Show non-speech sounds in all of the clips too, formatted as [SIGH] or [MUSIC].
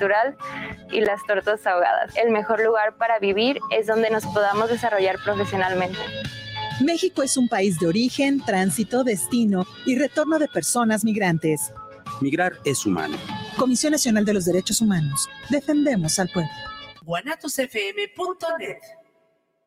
cultural y las tortas ahogadas. El mejor lugar para vivir es donde nos podamos desarrollar profesionalmente. México es un país de origen, tránsito, destino y retorno de personas migrantes. Migrar es humano. Comisión Nacional de los Derechos Humanos. Defendemos al pueblo. guanatosfm.net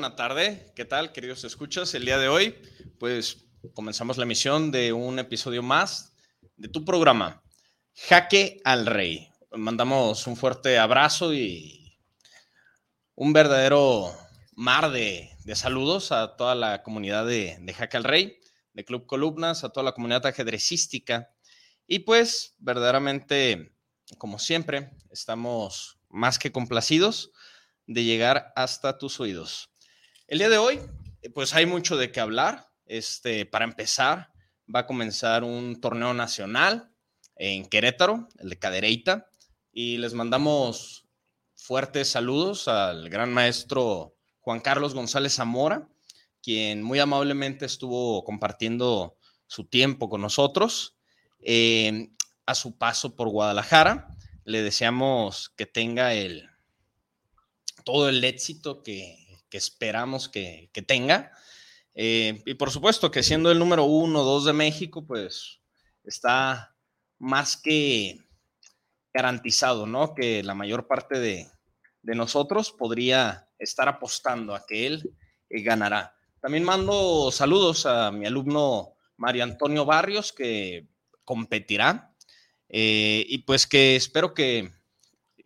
buena tarde. ¿Qué tal, queridos escuchas? El día de hoy, pues comenzamos la emisión de un episodio más de tu programa, Jaque al Rey. Mandamos un fuerte abrazo y un verdadero mar de, saludos a toda la comunidad de, de Jaque al Rey, de Club Columnas, a toda la comunidad ajedrecística. Y pues, verdaderamente, como siempre, estamos más que complacidos de llegar hasta tus oídos. El día de hoy, pues hay mucho de qué hablar. Este, para empezar, va a comenzar un torneo nacional en Querétaro, el de Cadereita, y les mandamos fuertes saludos al gran maestro Juan Carlos González Zamora, quien muy amablemente estuvo compartiendo su tiempo con nosotros. Eh, a su paso por Guadalajara, le deseamos que tenga el, todo el éxito que, que esperamos que, tenga. Eh, y por supuesto que siendo el número uno, dos de México, pues está más que garantizado, ¿no? Que la mayor parte de, nosotros podría estar apostando a que él eh, ganará. También mando saludos a mi alumno Mario Antonio Barrios, que competirá. Eh, y pues que espero que,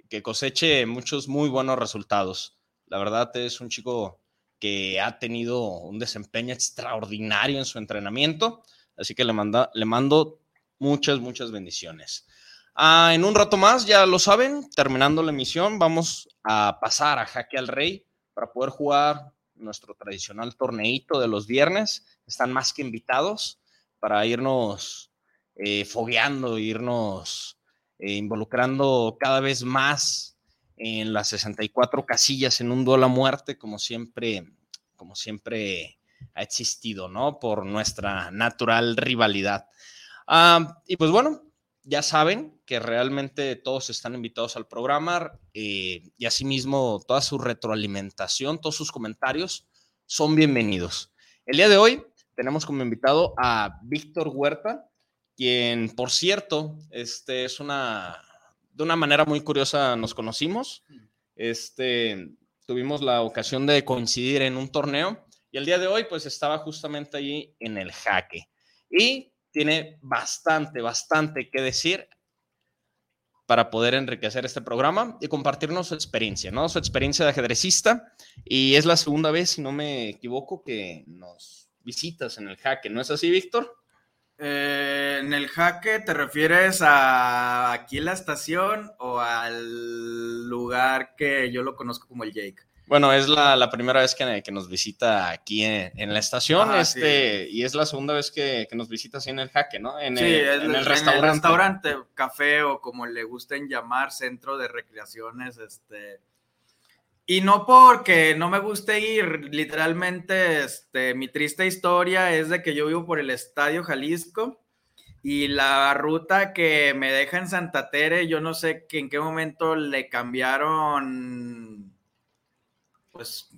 que coseche muchos muy buenos resultados. La verdad es un chico que ha tenido un desempeño extraordinario en su entrenamiento, así que le, manda, le mando muchas, muchas bendiciones. Ah, en un rato más, ya lo saben, terminando la emisión, vamos a pasar a Jaque al Rey para poder jugar nuestro tradicional torneito de los viernes. Están más que invitados para irnos eh, fogueando, irnos eh, involucrando cada vez más en las 64 casillas en un duelo a muerte, como siempre, como siempre ha existido, ¿no? Por nuestra natural rivalidad. Ah, y pues bueno, ya saben que realmente todos están invitados al programa eh, y asimismo toda su retroalimentación, todos sus comentarios son bienvenidos. El día de hoy tenemos como invitado a Víctor Huerta, quien, por cierto, este es una de una manera muy curiosa nos conocimos. Este, tuvimos la ocasión de coincidir en un torneo y el día de hoy pues estaba justamente allí en el jaque. Y tiene bastante, bastante que decir para poder enriquecer este programa y compartirnos su experiencia, ¿no? Su experiencia de ajedrecista. Y es la segunda vez, si no me equivoco, que nos visitas en el jaque. ¿No es así, Víctor? Eh, en el jaque, ¿te refieres a aquí la estación o al lugar que yo lo conozco como el Jake? Bueno, es la, primera vez que, nos visita aquí en, la estación, este, y es la segunda vez que, nos visita así en el jaque, ¿no? En, sí, el, el, restaurante. restaurante, café o como le gusten llamar, centro de recreaciones, este, y no porque no me guste ir, literalmente, este, mi triste historia es de que yo vivo por el Estadio Jalisco y la ruta que me deja en Santa Tere, yo no sé en qué momento le cambiaron, pues,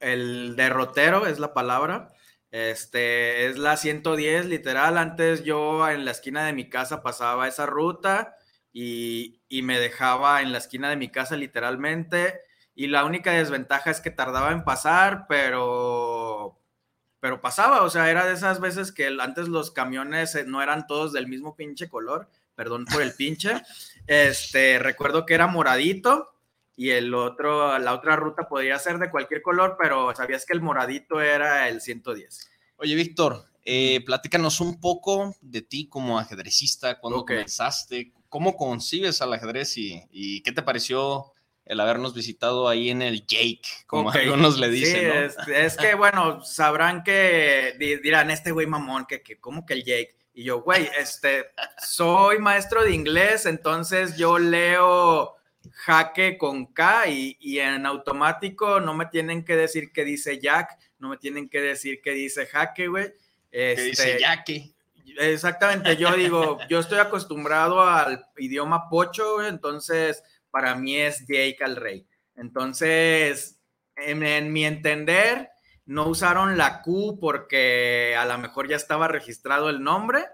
el derrotero es la palabra. Este, es la 110, literal. Antes yo en la esquina de mi casa pasaba esa ruta y, y me dejaba en la esquina de mi casa, literalmente y la única desventaja es que tardaba en pasar, pero pasaba, o sea, era de esas veces que antes los camiones eh, no eran todos del mismo pinche color, perdón por el pinche. [LAUGHS] Este, recuerdo que era moradito y el otro, la otra ruta podría ser de cualquier color, pero sabías que el moradito era el 110. Oye, Víctor, eh, platícanos un poco de ti como ajedrecista, cuando comenzaste, cómo concibes al ajedrez y, y, qué te pareció el habernos visitado ahí en el Jake, como algunos le dicen. Sí, es, que bueno, sabrán que dirán, este güey mamón, que, que ¿cómo que el Jake? Y yo, güey, este, soy maestro de inglés, entonces yo leo jaque con K y, en automático no me tienen que decir que dice Jack, no me tienen que decir que dice jaque, güey. Este, dice Jackie. Exactamente, yo digo, yo estoy acostumbrado al idioma pocho, güey, entonces para mí es Jake al rey. Entonces, en, mi entender, no usaron la Q porque a lo mejor ya estaba registrado el nombre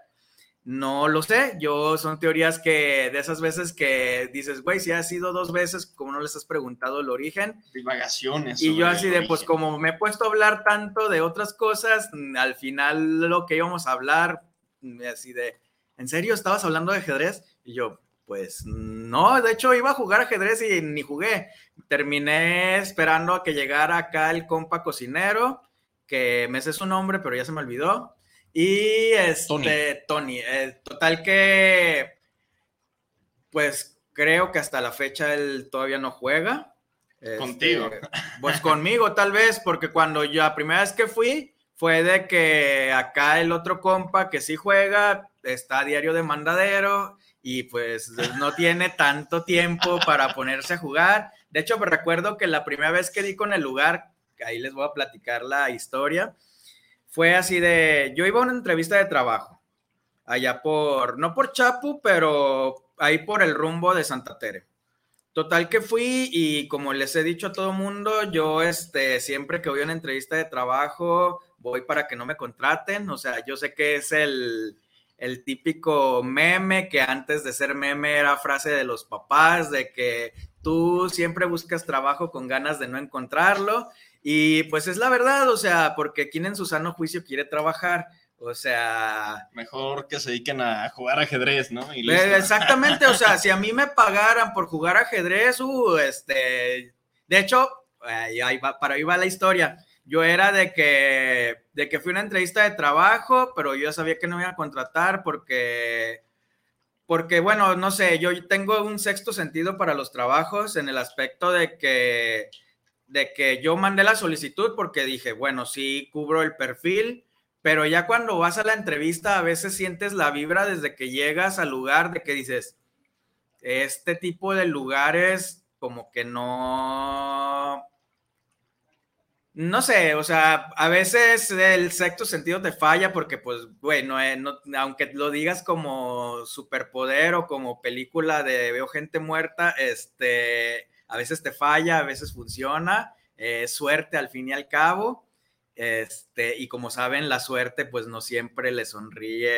no lo sé, yo son teorías que de esas veces que dices, güey, si ha sido dos veces, como no les has preguntado el origen. Divagaciones. Y yo así de, pues como me he puesto a hablar tanto de otras cosas, mm, al final lo que íbamos a hablar, mm, así de, ¿en serio estabas hablando de ajedrez? Y yo, pues no, de hecho iba a jugar ajedrez y ni jugué. Terminé esperando a que llegara acá el compa cocinero, que me sé su nombre, pero ya se me olvidó. Y este, Tony, eh, total que, pues creo que hasta la fecha él todavía no juega. Contigo. Este, [LAUGHS] pues conmigo tal vez, porque cuando yo la primera vez que fui fue de que acá el otro compa que sí juega está a diario de mandadero y pues no tiene tanto tiempo para ponerse a jugar. De hecho, me recuerdo que la primera vez que di con el lugar, ahí les voy a platicar la historia, fue así de, yo iba a una entrevista de trabajo, allá por, no por Chapu, pero ahí por el rumbo de Santa Tere. Total que fui y como les he dicho a todo mundo, yo este, siempre que voy a una entrevista de trabajo, voy para que no me contraten, o sea, yo sé que es el, el típico meme que antes de ser meme era frase de los papás, de que tú siempre buscas trabajo con ganas de no encontrarlo y pues es la verdad, o sea, porque quien en su sano juicio quiere trabajar, o sea... Mejor que se dediquen a jugar ajedrez, ¿no? exactamente, o sea, si a mí me pagaran por jugar ajedrez, uh, este... De hecho, ahí va, para ahí va la historia. Yo era de que, de que fui a una entrevista de trabajo, pero yo sabía que no me iba a contratar porque porque bueno, no sé, yo tengo un sexto sentido para los trabajos en el aspecto de que de que yo mandé la solicitud porque dije, bueno, sí cubro el perfil, pero ya cuando vas a la entrevista a veces sientes la vibra desde que llegas al lugar de que dices, este tipo de lugares como que no... No sé, o sea, a veces el sexto sentido te falla porque, pues, bueno, eh, aunque lo digas como superpoder o como película de veo gente muerta, este, a veces te falla, a veces funciona, eh, suerte al fin y al cabo. Este, y como saben, la suerte pues no siempre le sonríe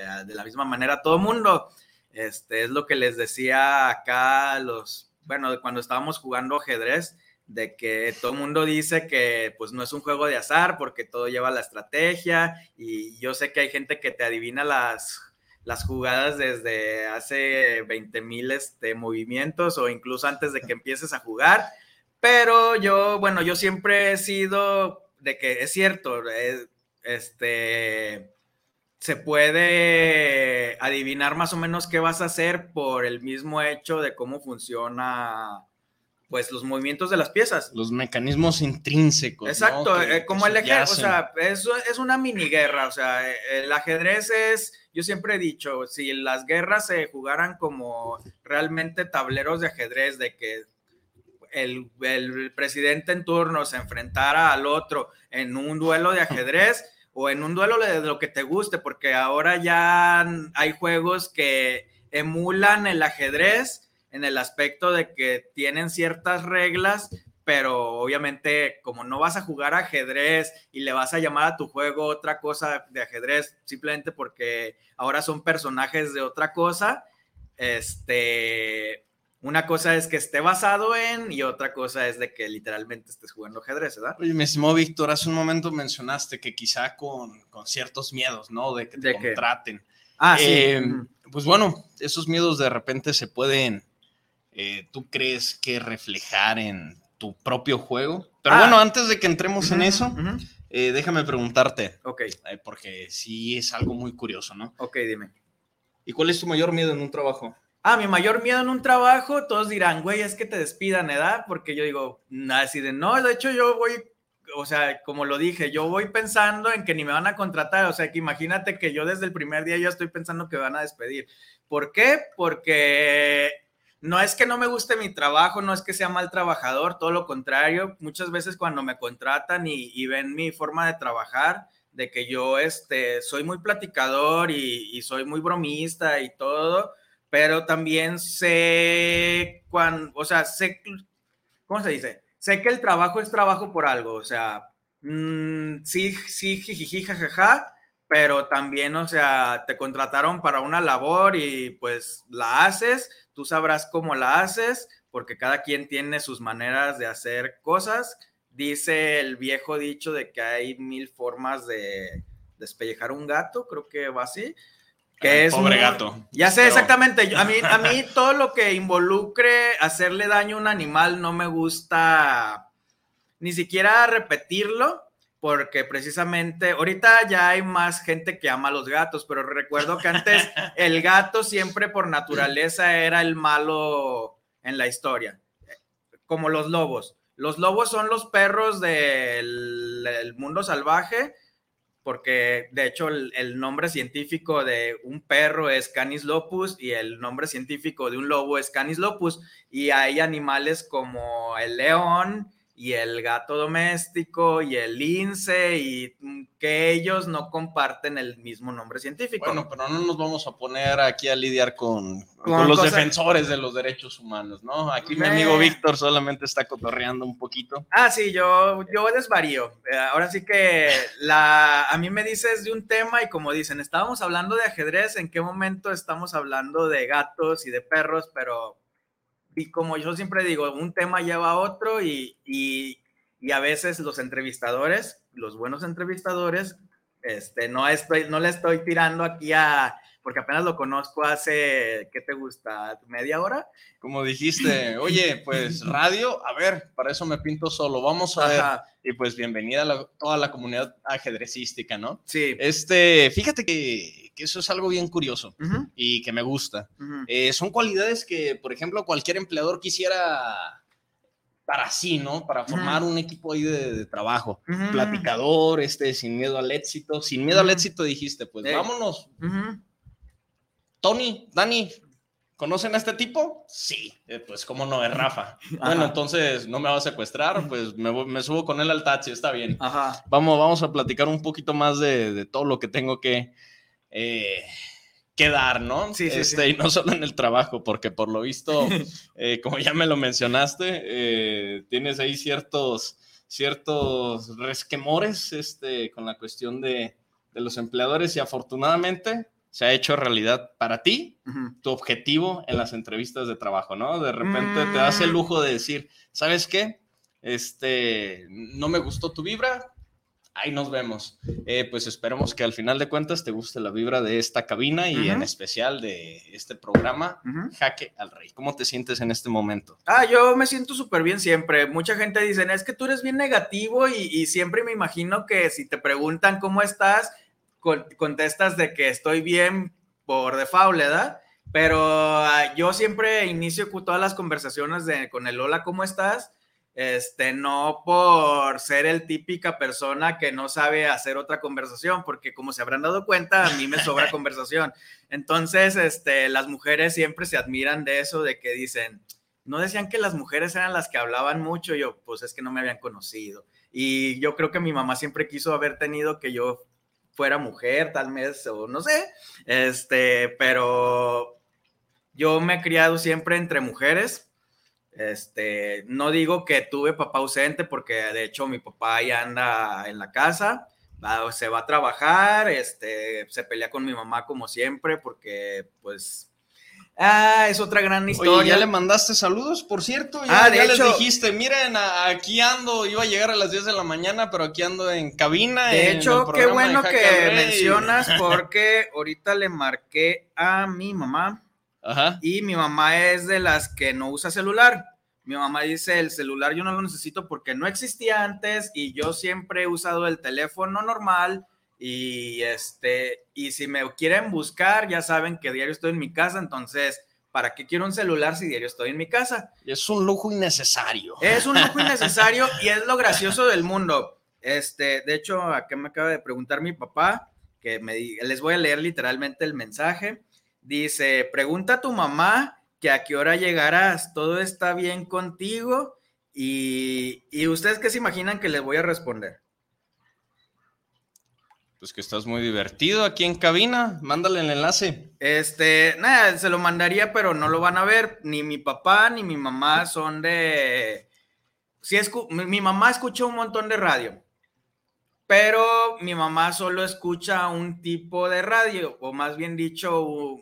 eh, de la misma manera a todo mundo. Este, es lo que les decía acá los, bueno, cuando estábamos jugando ajedrez, de que todo el mundo dice que pues no es un juego de azar porque todo lleva la estrategia y yo sé que hay gente que te adivina las las jugadas desde hace 20 mil este, movimientos o incluso antes de que empieces a jugar. Pero yo, bueno, yo siempre he sido de que es cierto, este, se puede adivinar más o menos qué vas a hacer por el mismo hecho de cómo funciona pues los movimientos de las piezas. Los mecanismos intrínsecos. Exacto, eh, como el ejército, o sea, es, es una mini guerra, o sea, el ajedrez es yo siempre he dicho, si las guerras se jugaran como realmente tableros de ajedrez, de que el, presidente en turno se enfrentara al otro en un duelo de ajedrez o en un duelo de lo que te guste, porque ahora ya hay juegos que emulan el ajedrez en el aspecto de que tienen ciertas reglas, pero obviamente como no vas a jugar ajedrez y le vas a llamar a tu juego otra cosa de ajedrez simplemente porque ahora son personajes de otra cosa, este, Una cosa es que esté basado en y otra cosa es de que literalmente estés jugando ajedrez, ¿verdad? Oye, me estimó Víctor, hace un momento mencionaste que quizá con, con ciertos miedos, ¿no? De que te contraten. Ah, sí. Eh, pues bueno, esos miedos de repente se pueden, eh, ¿tú crees que reflejar en tu propio juego? Pero Ah. bueno, antes de que entremos en eso, ujú. eh, déjame preguntarte, Ok, eh, porque sí es algo muy curioso, ¿no? ok, dime. ¿Y cuál es tu mayor miedo en un trabajo? Ah, mi mayor miedo en un trabajo, todos dirán, güey, es que te despidan, ¿edad? Porque yo digo, así de, no, de hecho yo voy, o sea, como lo dije, yo voy pensando en que ni me van a contratar, o sea, que imagínate que yo desde el primer día ya estoy pensando que me van a despedir. ¿Por qué? Porque no es que no me guste mi trabajo, no es que sea mal trabajador, todo lo contrario, muchas veces cuando me contratan y, y ven mi forma de trabajar, de que yo este, soy muy platicador y, soy muy bromista y todo, pero también sé cuando, o sea, sé, ¿cómo se dice? Sé que el trabajo es trabajo por algo, o sea, mm, sí, sí, jijiji, jajaja, pero también, o sea, te contrataron para una labor y pues la haces, tú sabrás cómo la haces, porque cada quien tiene sus maneras de hacer cosas. Dice el viejo dicho de que hay mil formas de despellejar un gato, creo que va así. Que es pobre muy- gato. Ya sé, Pero- exactamente. A mí, a mí [LAUGHS] todo lo que involucre hacerle daño a un animal no me gusta ni siquiera repetirlo, porque precisamente ahorita ya hay más gente que ama a los gatos, pero recuerdo que antes [LAUGHS] el gato siempre por naturaleza era el malo en la historia, como los lobos. Los lobos son los perros del el mundo salvaje, porque de hecho el, el nombre científico de un perro es Canis lopus y el nombre científico de un lobo es Canis lopus y hay animales como el león y el gato doméstico y el lince y que ellos no comparten el mismo nombre científico. Bueno, pero no nos vamos a poner aquí a lidiar con, con Con los defensores de los derechos humanos, ¿no? Aquí mi amigo Víctor solamente está cotorreando un poquito. Ah, sí, yo, yo desvarío. Eh, Ahora sí que la, a mí me dices de un tema y como dicen, estábamos hablando de ajedrez, ¿en qué momento estamos hablando de gatos y de perros? Pero, y como yo siempre digo, un tema lleva a otro y, y, y a veces los entrevistadores, los buenos entrevistadores, este, no, estoy, no le estoy tirando aquí a, porque apenas lo conozco hace, ¿qué te gusta? ¿Media hora? Como dijiste, oye, pues radio, a ver, para eso me pinto solo, vamos a ver. Ajá, Y pues bienvenida a la- toda la comunidad ajedrecística, ¿no? sí. Este, fíjate que, que eso es algo bien curioso y que me gusta. Eh, son cualidades que, por ejemplo, cualquier empleador quisiera para sí, ¿no? Para formar un equipo ahí de, de trabajo. Platicador, este, sin miedo al éxito. Sin miedo al éxito dijiste, pues vámonos. Tony, Dani, ¿conocen a este tipo? Sí, Eh, pues cómo no, es Rafa. [LAUGHS] Bueno, entonces no me va a secuestrar, pues me, subo con él al taxi, está bien. Ajá. Vamos, vamos a platicar un poquito más de, de todo lo que tengo que, eh, que dar, ¿no? Sí, sí, este, sí. Y no solo en el trabajo, porque por lo visto, [LAUGHS] eh, como ya me lo mencionaste, eh, tienes ahí ciertos, ciertos resquemores este, con la cuestión de, de los empleadores y afortunadamente se ha hecho realidad para ti tu objetivo en las entrevistas de trabajo, ¿no? De repente te das el Mm. lujo de decir, ¿sabes qué? Este, no me gustó tu vibra, ahí nos vemos. Eh, pues esperemos que al final de cuentas te guste la vibra de esta cabina y Ujú. en especial de este programa, Ujú. Jaque al Rey. ¿Cómo te sientes en este momento? Ah, yo me siento súper bien siempre. Mucha gente dice, es que tú eres bien negativo y, y siempre me imagino que si te preguntan cómo estás, con- contestas de que estoy bien por default, ¿verdad? Pero ah, yo siempre inicio todas las conversaciones de, con el hola, ¿cómo estás? Este, no por ser el típica persona que no sabe hacer otra conversación, porque como se habrán dado cuenta, a mí me sobra [LAUGHS] conversación. Entonces, este, las mujeres siempre se admiran de eso, de que dicen, no decían que las mujeres eran las que hablaban mucho, yo, pues es que no me habían conocido. Y yo creo que mi mamá siempre quiso haber tenido que yo fuera mujer, tal vez, o no sé, este, pero yo me he criado siempre entre mujeres. Este, no digo que tuve papá ausente porque de hecho mi papá ya anda en la casa, va- se va a trabajar, este, se pelea con mi mamá como siempre porque pues Ah, es otra gran historia. Oye, ya le mandaste saludos, por cierto. Ya, Ah, de ya les hecho- dijiste, miren, aquí ando, iba a llegar a las 10 de la mañana, pero aquí ando en cabina. De en hecho, qué bueno que Rey. mencionas porque ahorita le marqué a mi mamá Ajá. y mi mamá es de las que no usa celular. Mi mamá dice, el celular yo no lo necesito porque no existía antes y yo siempre he usado el teléfono normal y este y si me quieren buscar ya saben que diario estoy en mi casa, entonces ¿para qué quiero un celular si diario estoy en mi casa? Es un lujo innecesario. Es un lujo innecesario [LAUGHS] y es lo gracioso del mundo. Este, de hecho, acá me acaba de preguntar mi papá, que me, les voy a leer literalmente el mensaje. Dice, pregunta a tu mamá que a qué hora llegarás, todo está bien contigo. Y, y ustedes qué se imaginan que les voy a responder. Pues que estás muy divertido aquí en cabina. Mándale el enlace. Este, nada, se lo mandaría, pero no lo van a ver. Ni mi papá ni mi mamá son de. Sí, escu- mi, mi mamá escucha un montón de radio, pero mi mamá solo escucha un tipo de radio, o más bien dicho,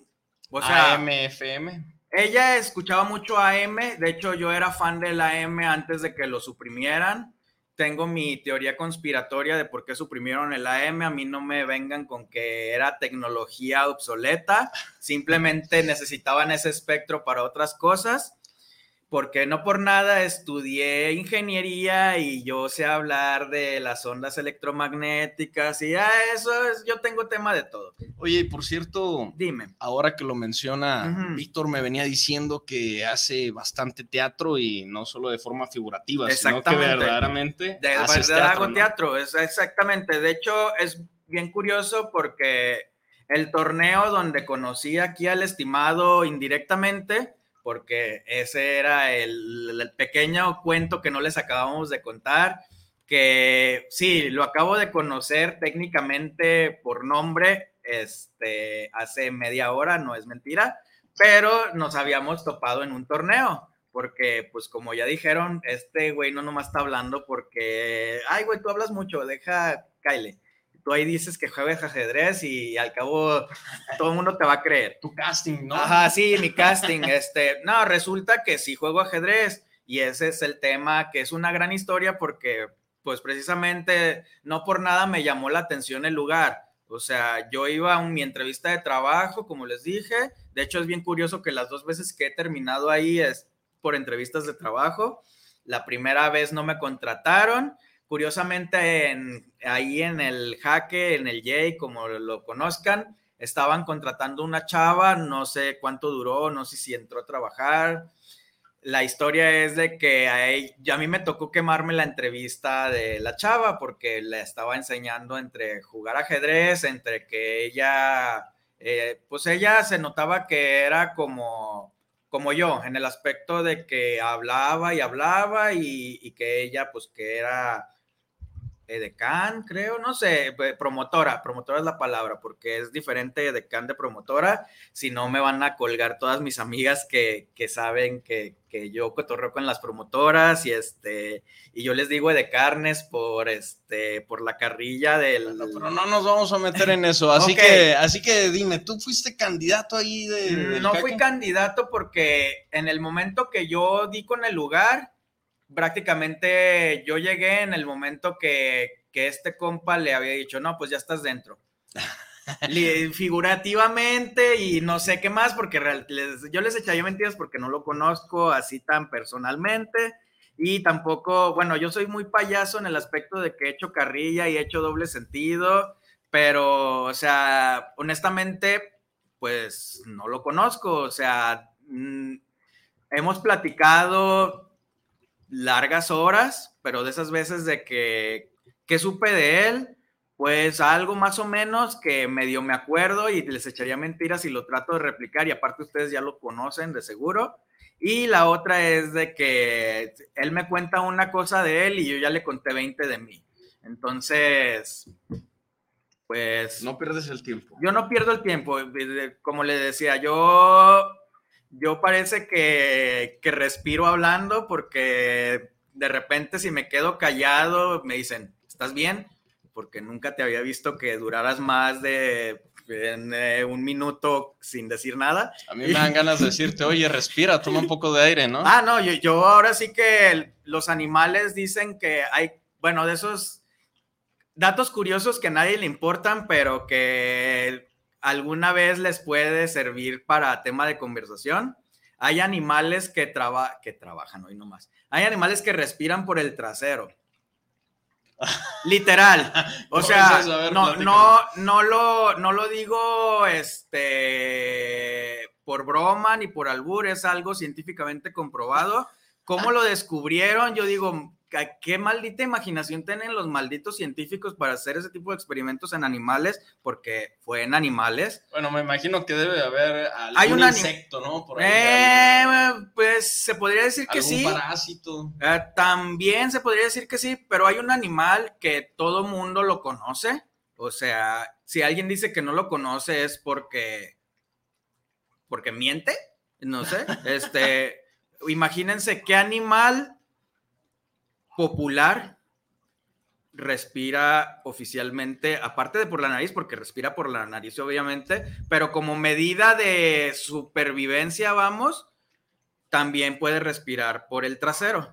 o sea, AMFM. ella escuchaba mucho AM. De hecho, yo era fan del AM antes de que lo suprimieran. Tengo mi teoría conspiratoria de por qué suprimieron el AM. A mí no me vengan con que era tecnología obsoleta. Simplemente necesitaban ese espectro para otras cosas. Porque no por nada estudié ingeniería y yo sé hablar de las ondas electromagnéticas y ah, eso es, yo tengo tema de todo. Oye, y por cierto, Dime. ahora que lo menciona, Ujú. Víctor me venía diciendo que hace bastante teatro y no solo de forma figurativa, sino que verdaderamente De haces verdad teatro, hago ¿no? teatro, es exactamente. De hecho, es bien curioso porque el torneo donde conocí aquí al estimado indirectamente, porque ese era el, pequeño cuento que no les acabamos de contar, que sí, lo acabo de conocer técnicamente por nombre este, hace media hora, no es mentira, pero nos habíamos topado en un torneo porque pues como ya dijeron, este güey no nomás está hablando porque, ay güey, tú hablas mucho, deja, Kyle. Tú ahí dices que juegas ajedrez y al cabo todo el mundo te va a creer. Tu casting, ¿no? Ajá, sí, mi casting, este, no, resulta que sí juego ajedrez y ese es el tema, que es una gran historia porque pues precisamente no por nada me llamó la atención el lugar. O sea, yo iba a mi entrevista de trabajo, como les dije. De hecho, es bien curioso que las dos veces que he terminado ahí es por entrevistas de trabajo. La primera vez no me contrataron. Curiosamente, en- ahí en el Jaque, en el Jay, como lo conozcan, estaban contratando una chava, no sé cuánto duró, no sé si entró a trabajar. La historia es de que a, a mí me tocó quemarme la entrevista de la chava porque le estaba enseñando entre jugar ajedrez, entre que ella, eh, pues ella se notaba que era como, como yo, en el aspecto de que hablaba y hablaba y, y que ella, pues que era edecán, creo, no sé, eh, promotora, promotora es la palabra, porque es diferente edecán de promotora, si no me van a colgar todas mis amigas que, que saben que, que yo cotorreo con las promotoras y este, y yo les digo edecarnes por este, por la carrilla del... No, pero no nos vamos a meter en eso. [LAUGHS] Así que, así que dime, ¿tú fuiste candidato ahí de, Mm, No fui candidato porque en el momento que yo di con el lugar, prácticamente yo llegué en el momento que, que este compa le había dicho, no, pues ya estás dentro. [LAUGHS] Figurativamente y no sé qué más, porque les- yo les echaría mentiras porque no lo conozco así tan personalmente. Y tampoco, bueno, yo soy muy payaso en el aspecto de que he hecho carrilla y he hecho doble sentido, pero, o sea, honestamente, pues no lo conozco. O sea, mm, hemos platicado largas horas, pero de esas veces de que, que supe de él, pues algo más o menos que medio me acuerdo y les echaría mentiras y lo trato de replicar y aparte ustedes ya lo conocen de seguro. Y la otra es de que él me cuenta una cosa de él y yo ya le conté 20 de mí. Entonces, pues No pierdes el tiempo. yo no pierdo el tiempo, como le decía, yo, yo parece que, que respiro hablando porque de repente si me quedo callado me dicen, ¿estás bien? Porque nunca te había visto que duraras más de en eh, un minuto sin decir nada. A mí me dan ganas de decirte, oye, respira, toma un poco de aire, ¿no? Ah, no, yo, yo ahora sí que los animales dicen que hay, bueno, de esos datos curiosos que a nadie le importan, pero que alguna vez les puede servir para tema de conversación. Hay animales que, traba, que trabajan hoy nomás. Hay animales que respiran por el trasero. [LAUGHS] Literal. O ¿Cómo sea, es no, no, no, lo, no lo digo este, por broma ni por albur, es algo científicamente comprobado. ¿Cómo lo descubrieron? Yo digo, ¿a ¿qué maldita imaginación tienen los malditos científicos para hacer ese tipo de experimentos en animales? Porque fue en animales. Bueno, me imagino que debe haber algún Hay un insecto, ¿no? Por ahí, Eh, pues se podría decir que sí. parásito. Eh, también se podría decir que sí, pero hay un animal que todo mundo lo conoce. O sea, si alguien dice que no lo conoce es porque porque miente, no sé. [LAUGHS] Este, imagínense qué animal popular respira oficialmente, aparte de por la nariz, porque respira por la nariz, obviamente, pero como medida de supervivencia, vamos, también puede respirar por el trasero.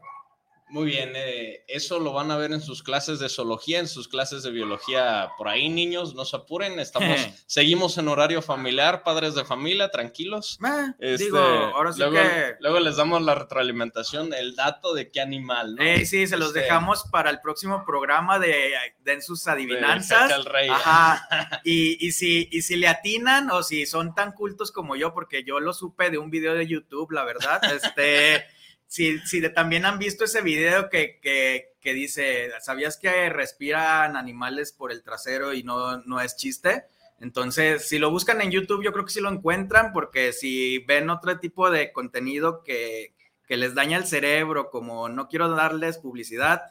Muy bien, eh, eso lo van a ver en sus clases de zoología, en sus clases de biología. Por ahí, niños, no se apuren, estamos, [LAUGHS] seguimos en horario familiar, padres de familia, tranquilos. Eh, Este, digo, ahora sí luego, que. luego les damos la retroalimentación, el dato de qué animal, ¿no? Eh, sí, se los Este, dejamos para el próximo programa de Den sus de adivinanzas. Al Rey. Ajá. [LAUGHS] Y, y, si, y si le atinan o si son tan cultos como yo, porque yo lo supe de un video de YouTube, la verdad, este, si, también han visto ese video que, que, que dice, ¿sabías que respiran animales por el trasero y no, no es chiste? Entonces, si lo buscan en YouTube, yo creo que sí lo encuentran, porque si ven otro tipo de contenido que, que les daña el cerebro, como no quiero darles publicidad,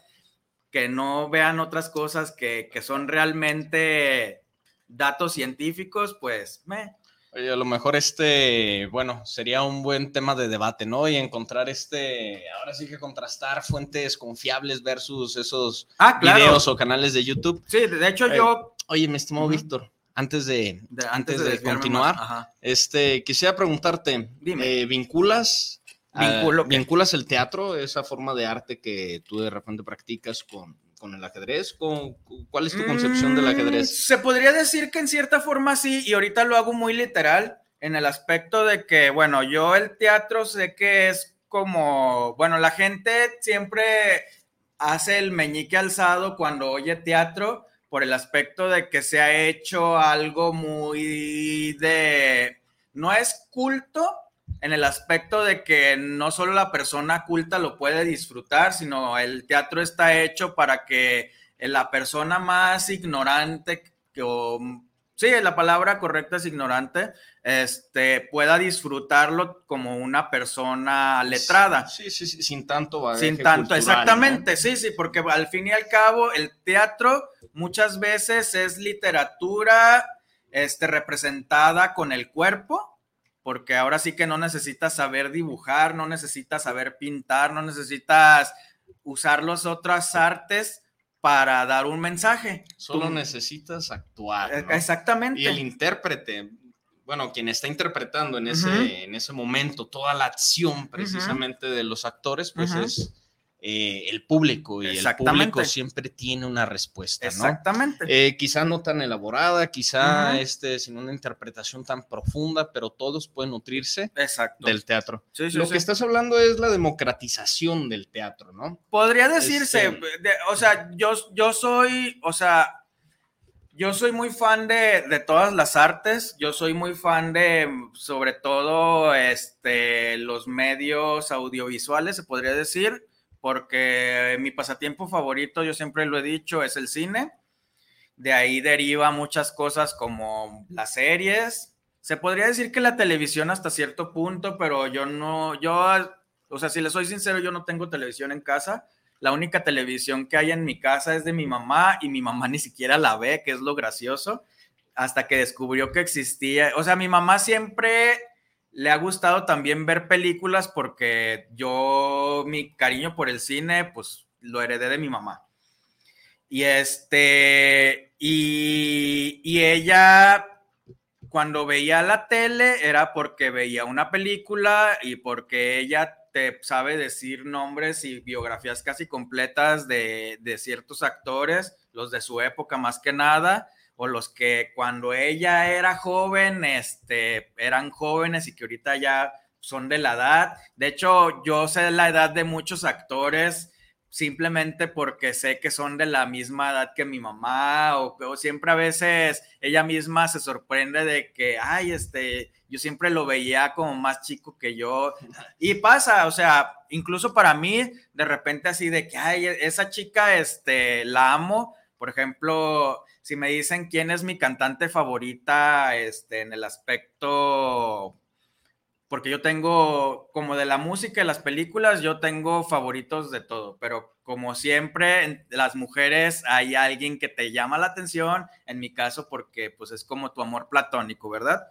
que no vean otras cosas que, que son realmente datos científicos, pues me. Oye, a lo mejor este, bueno, sería un buen tema de debate, ¿no? Y encontrar este, ahora sí que contrastar fuentes confiables versus esos Ah, claro. videos o canales de YouTube. Sí, de hecho Eh, yo, Oye, mi estimado. Víctor, antes de, de- antes de, continuar, este, quisiera preguntarte, Dime. eh, ¿vinculas, ¿Vinculo qué? vinculas el teatro, esa forma de arte que tú de repente practicas con, con el ajedrez? ¿Con, ¿Cuál es tu concepción del Mm, ajedrez? Se podría decir que en cierta forma sí, y ahorita lo hago muy literal, en el aspecto de que, bueno, yo el teatro sé que es como, bueno, la gente siempre hace el meñique alzado cuando oye teatro por el aspecto de que se ha hecho algo muy de, no es culto en el aspecto de que no solo la persona culta lo puede disfrutar, sino el teatro está hecho para que la persona más ignorante, que, o, sí, la palabra correcta es ignorante, este, pueda disfrutarlo como una persona letrada. Sí, sí, sí, sin tanto bagaje Sin tanto, cultural, exactamente, sí, sí, porque al fin y al cabo el teatro muchas veces es literatura este, representada con el cuerpo, porque ahora sí que no necesitas saber dibujar, no necesitas saber pintar, no necesitas usar las otras artes para dar un mensaje. Solo Tú- necesitas actuar. Eh, ¿no? Exactamente. Y el intérprete, bueno, quien está interpretando en ese, en ese momento toda la acción precisamente de los actores, pues es eh, el público y el público siempre tiene una respuesta, ¿no? Exactamente. Eh, quizá no tan elaborada, quizá este, sin una interpretación tan profunda, pero todos pueden nutrirse Exacto. del teatro. Sí, sí, Lo sí. que estás hablando es la democratización del teatro, ¿no? Podría decirse, Este- de- o sea, yo, yo soy, o sea, yo soy muy fan de, de todas las artes, yo soy muy fan de, sobre todo, este, los medios audiovisuales, se podría decir, porque mi pasatiempo favorito, yo siempre lo he dicho, es el cine. De ahí deriva muchas cosas como las series. Se podría decir que la televisión hasta cierto punto, pero yo no, yo, o sea, si le soy sincero, yo no tengo televisión en casa. La única televisión que hay en mi casa es de mi mamá y mi mamá [LAUGHS] ni siquiera la ve, que es lo gracioso, hasta que descubrió que existía. O sea, mi mamá siempre le ha gustado también ver películas porque yo, mi cariño por el cine, pues lo heredé de mi mamá. Y este, y, y ella cuando veía la tele era porque veía una película y porque ella te sabe decir nombres y biografías casi completas de, de ciertos actores, los de su época más que nada o los que cuando ella era joven, este, eran jóvenes y que ahorita ya son de la edad. De hecho, yo sé la edad de muchos actores simplemente porque sé que son de la misma edad que mi mamá o, o, siempre a veces ella misma se sorprende de que, ay, este, yo siempre lo veía como más chico que yo. Y pasa, o sea, incluso para mí, de repente así de que, ay, esa chica, este, la amo. Por ejemplo, si me dicen quién es mi cantante favorita este, en el aspecto, porque yo tengo, como de la música y las películas, yo tengo favoritos de todo, pero como siempre, las mujeres hay alguien que te llama la atención, en mi caso, porque pues es como tu amor platónico, ¿verdad?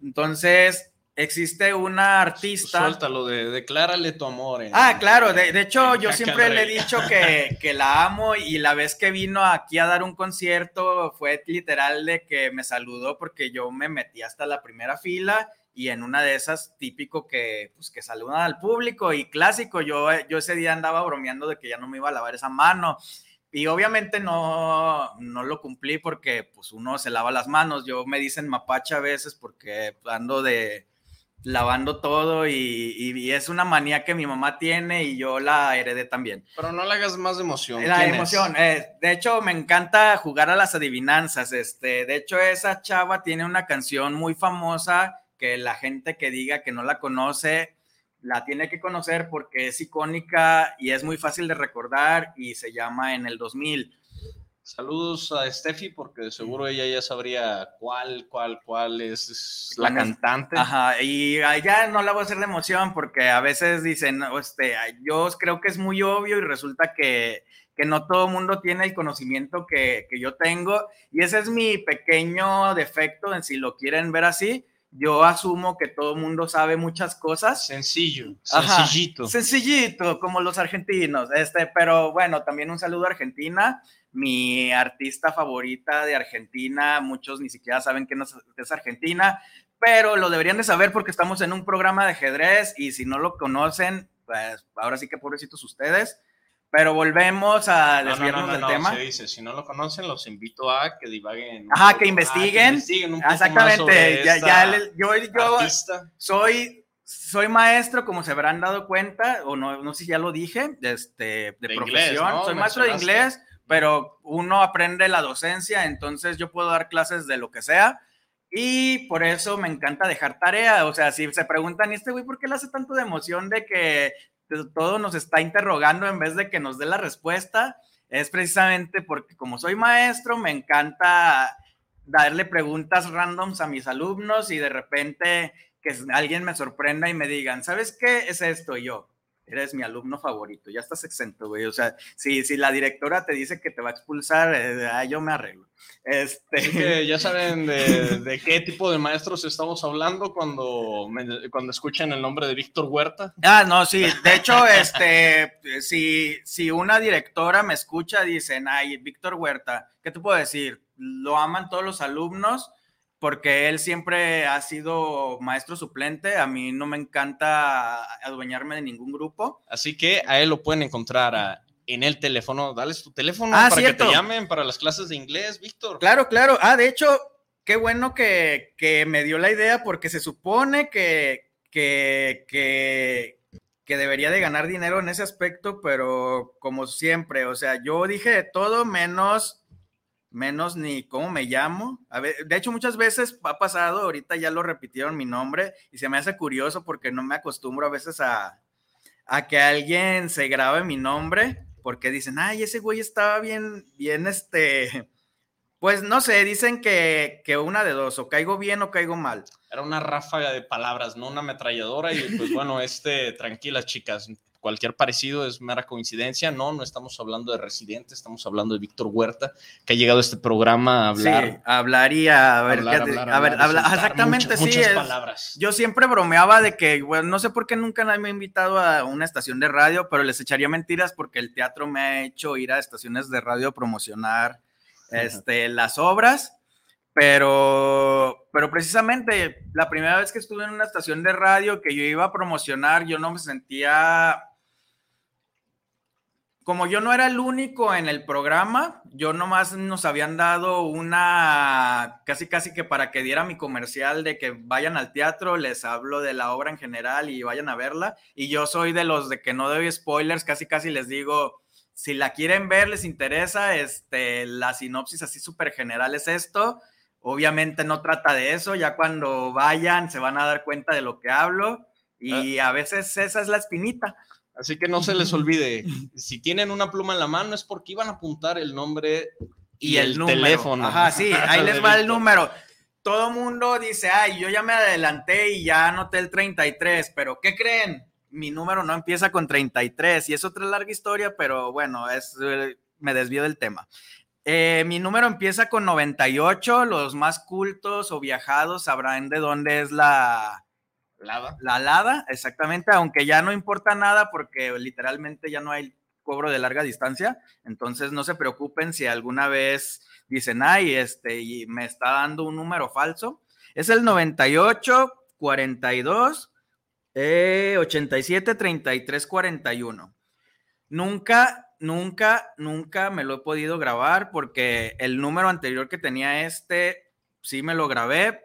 Entonces, existe una artista. Suéltalo, de, declárale tu amor. ah, claro, de, de hecho yo siempre le he dicho que, [LAUGHS] que, la amo y la vez que vino aquí a dar un concierto fue literal de que me saludó porque yo me metí hasta la primera fila y en una de esas típico que, pues, que saludan al público y clásico, yo, yo ese día andaba bromeando de que ya no me iba a lavar esa mano. Y obviamente no, no lo cumplí porque pues uno se lava las manos. Yo me dicen mapacha a veces porque ando de, lavando todo y, es una manía que mi mamá tiene y yo la heredé también. Pero no le hagas más de emoción. La emoción. Eh, de hecho, me encanta jugar a las adivinanzas. Este, de hecho, esa chava tiene una canción muy famosa que la gente que diga que no la conoce, la tiene que conocer porque es icónica y es muy fácil de recordar y se llama En el 2000. Saludos a Steffi, porque seguro ella ya sabría cuál, cuál, cuál es la cantante. Ajá, y ya no la voy a hacer de emoción, porque a veces dicen, este, yo creo que es muy obvio y resulta que, que no todo el mundo tiene el conocimiento que, que, yo tengo, y ese es mi pequeño defecto, en si lo quieren ver así. Yo asumo que todo el mundo sabe muchas cosas. Sencillo, sencillito. sencillito, como los argentinos. Este, pero bueno, también un saludo a Argentina mi artista favorita de Argentina, muchos ni siquiera saben que es Argentina, pero lo deberían de saber porque estamos en un programa de ajedrez y si no lo conocen, pues ahora sí que pobrecitos ustedes. Pero volvemos a desviarnos del tema. Se dice, si no lo conocen, los invito a que divaguen. Ajá, que investiguen. Exactamente. ya, ya yo, yo soy soy maestro, como se habrán dado cuenta, o no, no sé si ya lo dije, este, de, profesión. Soy maestro de inglés pero uno aprende la docencia, entonces yo puedo dar clases de lo que sea y por eso me encanta dejar tarea. O sea, si se preguntan, ¿y este güey por qué le hace tanto de emoción de que todo nos está interrogando en vez de que nos dé la respuesta? Es precisamente porque como soy maestro, me encanta darle preguntas randoms a mis alumnos y de repente que alguien me sorprenda y me digan, ¿sabes qué es esto? Y yo, eres mi alumno favorito, ya estás exento, güey. O sea, si, si la directora te dice que te va a expulsar, eh, yo me arreglo. Este... ya saben de, de, qué tipo de maestros estamos hablando cuando, cuando escuchan el nombre de Víctor Huerta. Ah, no, sí. De hecho, este, si, si una directora me escucha, dicen, ay, Víctor Huerta, ¿qué te puedo decir? Lo aman todos los alumnos porque él siempre ha sido maestro suplente. A mí no me encanta adueñarme de ningún grupo. Así que a él lo pueden encontrar en el teléfono. Dale tu teléfono ah, para que te llamen para las clases de inglés, Víctor. Claro, claro. Ah, de hecho, qué bueno que, que me dio la idea porque se supone que, que, que, que debería de ganar dinero en ese aspecto, pero como siempre, o sea, yo dije todo menos menos ni cómo me llamo. A ver, de hecho, muchas veces ha pasado, ahorita ya lo repitieron mi nombre y se me hace curioso porque no me acostumbro a veces a, a que alguien se grabe mi nombre porque dicen, ay, ese güey estaba bien, bien, este, pues no sé, dicen que, que una de dos, o caigo bien o caigo mal. Era una ráfaga de palabras, no una ametralladora y pues [LAUGHS] bueno, este, tranquilas chicas, cualquier parecido es mera coincidencia. No, no estamos hablando de Residente, estamos hablando de Víctor Huerta, que ha llegado a este programa a hablar. Sí, hablaría, a ver, a ver, exactamente, sí. Muchas palabras. Yo siempre bromeaba de que, bueno, no sé por qué nunca nadie me ha invitado a una estación de radio, pero les echaría mentiras porque el teatro me ha hecho ir a estaciones de radio a promocionar este, las obras Pero, pero precisamente la primera vez que estuve en una estación de radio que yo iba a promocionar, yo no me sentía como yo no era el único en el programa, yo nomás nos habían dado una, casi casi que para que diera mi comercial de que vayan al teatro, les hablo de la obra en general y vayan a verla. Y yo soy de los de que no doy spoilers, casi casi les digo, si la quieren ver, les interesa, este, la sinopsis así súper general es esto. Obviamente no trata de eso, ya cuando vayan se van a dar cuenta de lo que hablo y ah. a veces esa es la espinita. Así que no se les olvide, si tienen una pluma en la mano es porque iban a apuntar el nombre y, el, teléfono. Ajá, sí, ahí les va el número. Todo mundo dice, ay, yo ya me adelanté y ya anoté el 33, pero ¿qué creen? Mi número no empieza con 33 y es otra larga historia, pero bueno, es, eh, me desvío del tema. Eh, mi número empieza con 98, los más cultos o viajados sabrán de dónde es la, la alada, exactamente, aunque ya no importa nada porque literalmente ya no hay cobro de larga distancia, entonces no se preocupen si alguna vez dicen, ay, este, y me está dando un número falso. Es el 98 42 87 33 41. Nunca, nunca, nunca me lo he podido grabar porque el número anterior que tenía este, sí me lo grabé,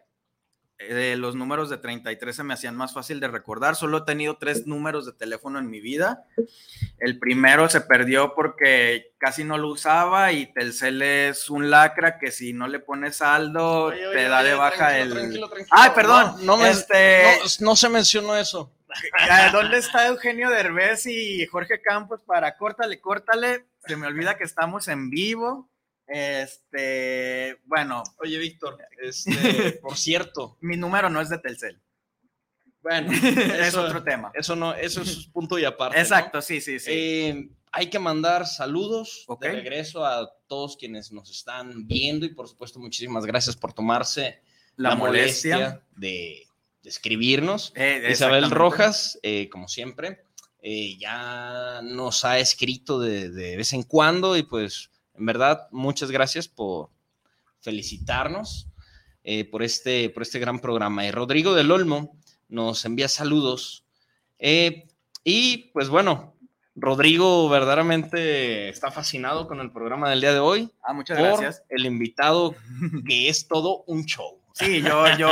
eh, los números de 33 se me hacían más fácil de recordar. Solo he tenido tres números de teléfono en mi vida. El primero se perdió porque casi no lo usaba y Telcel es un lacra que si no le pones saldo te da de baja el... Tranquilo, tranquilo. Ay, perdón. No, este... no, se mencionó eso. ¿Dónde está Eugenio Derbez y Jorge Campos para córtale, córtale? Se me olvida que estamos en vivo. Este, bueno. Oye, Víctor, este, [LAUGHS] por cierto. Mi número no es de Telcel. Bueno, [LAUGHS] es otro tema. Eso no, eso es [LAUGHS] punto y aparte. Exacto, sí, sí, sí. Eh, hay que mandar saludos de regreso a todos quienes nos están viendo y por supuesto muchísimas gracias por tomarse la, molestia, de, escribirnos. Eh, Isabel Rojas, eh, como siempre, ya nos ha escrito de, de vez en cuando y pues en verdad, muchas gracias por felicitarnos eh, por, este, por este gran programa. Y Rodrigo del Olmo nos envía saludos. Eh, y pues bueno, Rodrigo verdaderamente está fascinado con el programa del día de hoy. Ah, muchas gracias. El invitado que es todo un show. Sí, yo, yo,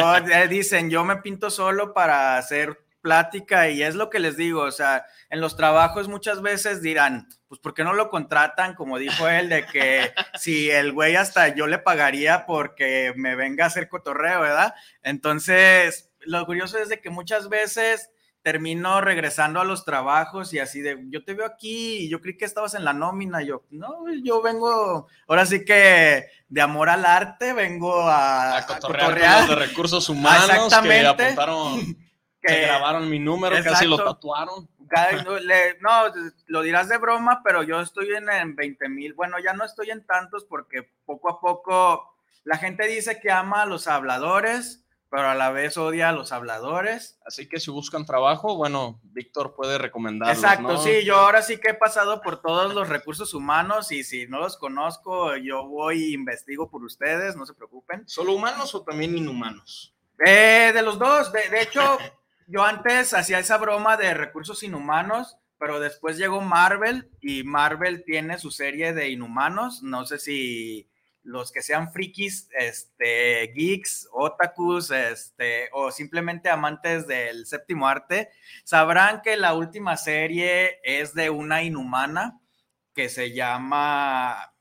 dicen, yo me pinto solo para hacer plática y es lo que les digo, o sea, en los trabajos muchas veces dirán, pues ¿por qué no lo contratan? Como dijo él, de que [LAUGHS] si el güey hasta yo le pagaría porque me venga a hacer cotorreo, ¿verdad? Entonces, lo curioso es de que muchas veces termino regresando a los trabajos y así de, yo te veo aquí y yo creí que estabas en la nómina, yo, no, yo vengo, ahora sí que de amor al arte, vengo a, a cotorrear, de recursos humanos que apuntaron [LAUGHS] que grabaron mi número, casi lo tatuaron. no, lo dirás de broma, pero yo estoy en, en 20 mil. Bueno, ya no estoy en tantos porque poco a poco la gente dice que ama a los habladores, pero a la vez odia a los habladores. Así que si buscan trabajo, bueno, Víctor puede recomendarlos. Exacto, sí, yo ahora sí que he pasado por todos los recursos humanos y si no los conozco, yo voy e investigo por ustedes, no se preocupen. ¿Solo humanos o también inhumanos? Eh, de los dos, de hecho, yo antes hacía esa broma de recursos inhumanos, pero después llegó Marvel y Marvel tiene su serie de inhumanos. No sé si los que sean frikis, este, geeks, otakus, este, o simplemente amantes del séptimo arte, sabrán que la última serie es de una inhumana que se llama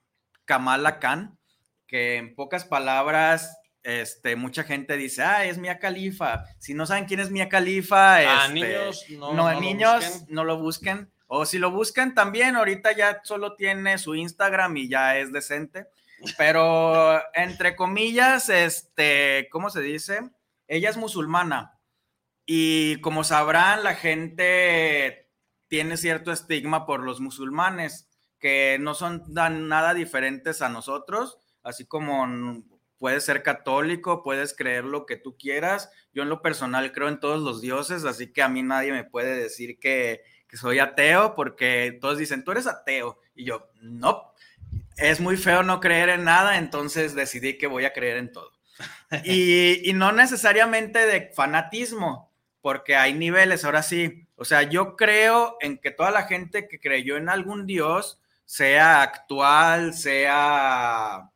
Kamala Khan, que en pocas palabras este, mucha gente dice, ah, es Mia Califa. Si no saben quién es Mia Califa, ah, este, niños, no, no, niños lo no lo busquen. O si lo buscan también, ahorita ya solo tiene su Instagram y ya es decente. Pero [LAUGHS] entre comillas, este, ¿cómo se dice? Ella es musulmana. Y como sabrán, la gente tiene cierto estigma por los musulmanes, que no son nada diferentes a nosotros, así como puedes ser católico, puedes creer lo que tú quieras. Yo en lo personal creo en todos los dioses, así que a mí nadie me puede decir que, soy ateo porque todos dicen, tú eres ateo. Y yo, no, es muy feo no creer en nada, entonces decidí que voy a creer en todo. [LAUGHS] y, y no necesariamente de fanatismo, porque hay niveles, ahora sí. O sea, yo creo en que toda la gente que creyó en algún dios, sea actual, sea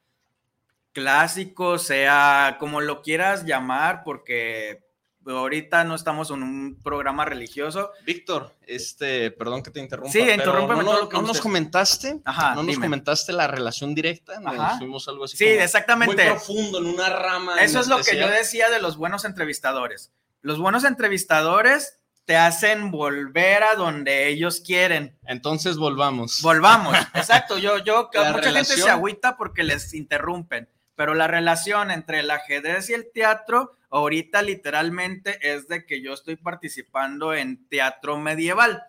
clásico, sea como lo quieras llamar, porque ahorita no estamos en un programa religioso. Víctor, este, perdón que te interrumpa. Sí, interrúmpeme no, que no nos comentaste, Ajá, no nos comentaste la relación directa, nos fuimos algo así Sí, como exactamente. muy profundo en una rama. Eso es lo que yo decía de los buenos entrevistadores. Los buenos entrevistadores te hacen volver a donde ellos quieren. Entonces volvamos. Volvamos. [LAUGHS] Exacto. Yo, yo, que La mucha gente se agüita porque les interrumpen, pero la relación entre el ajedrez y el teatro ahorita literalmente es de que yo estoy participando en teatro medieval.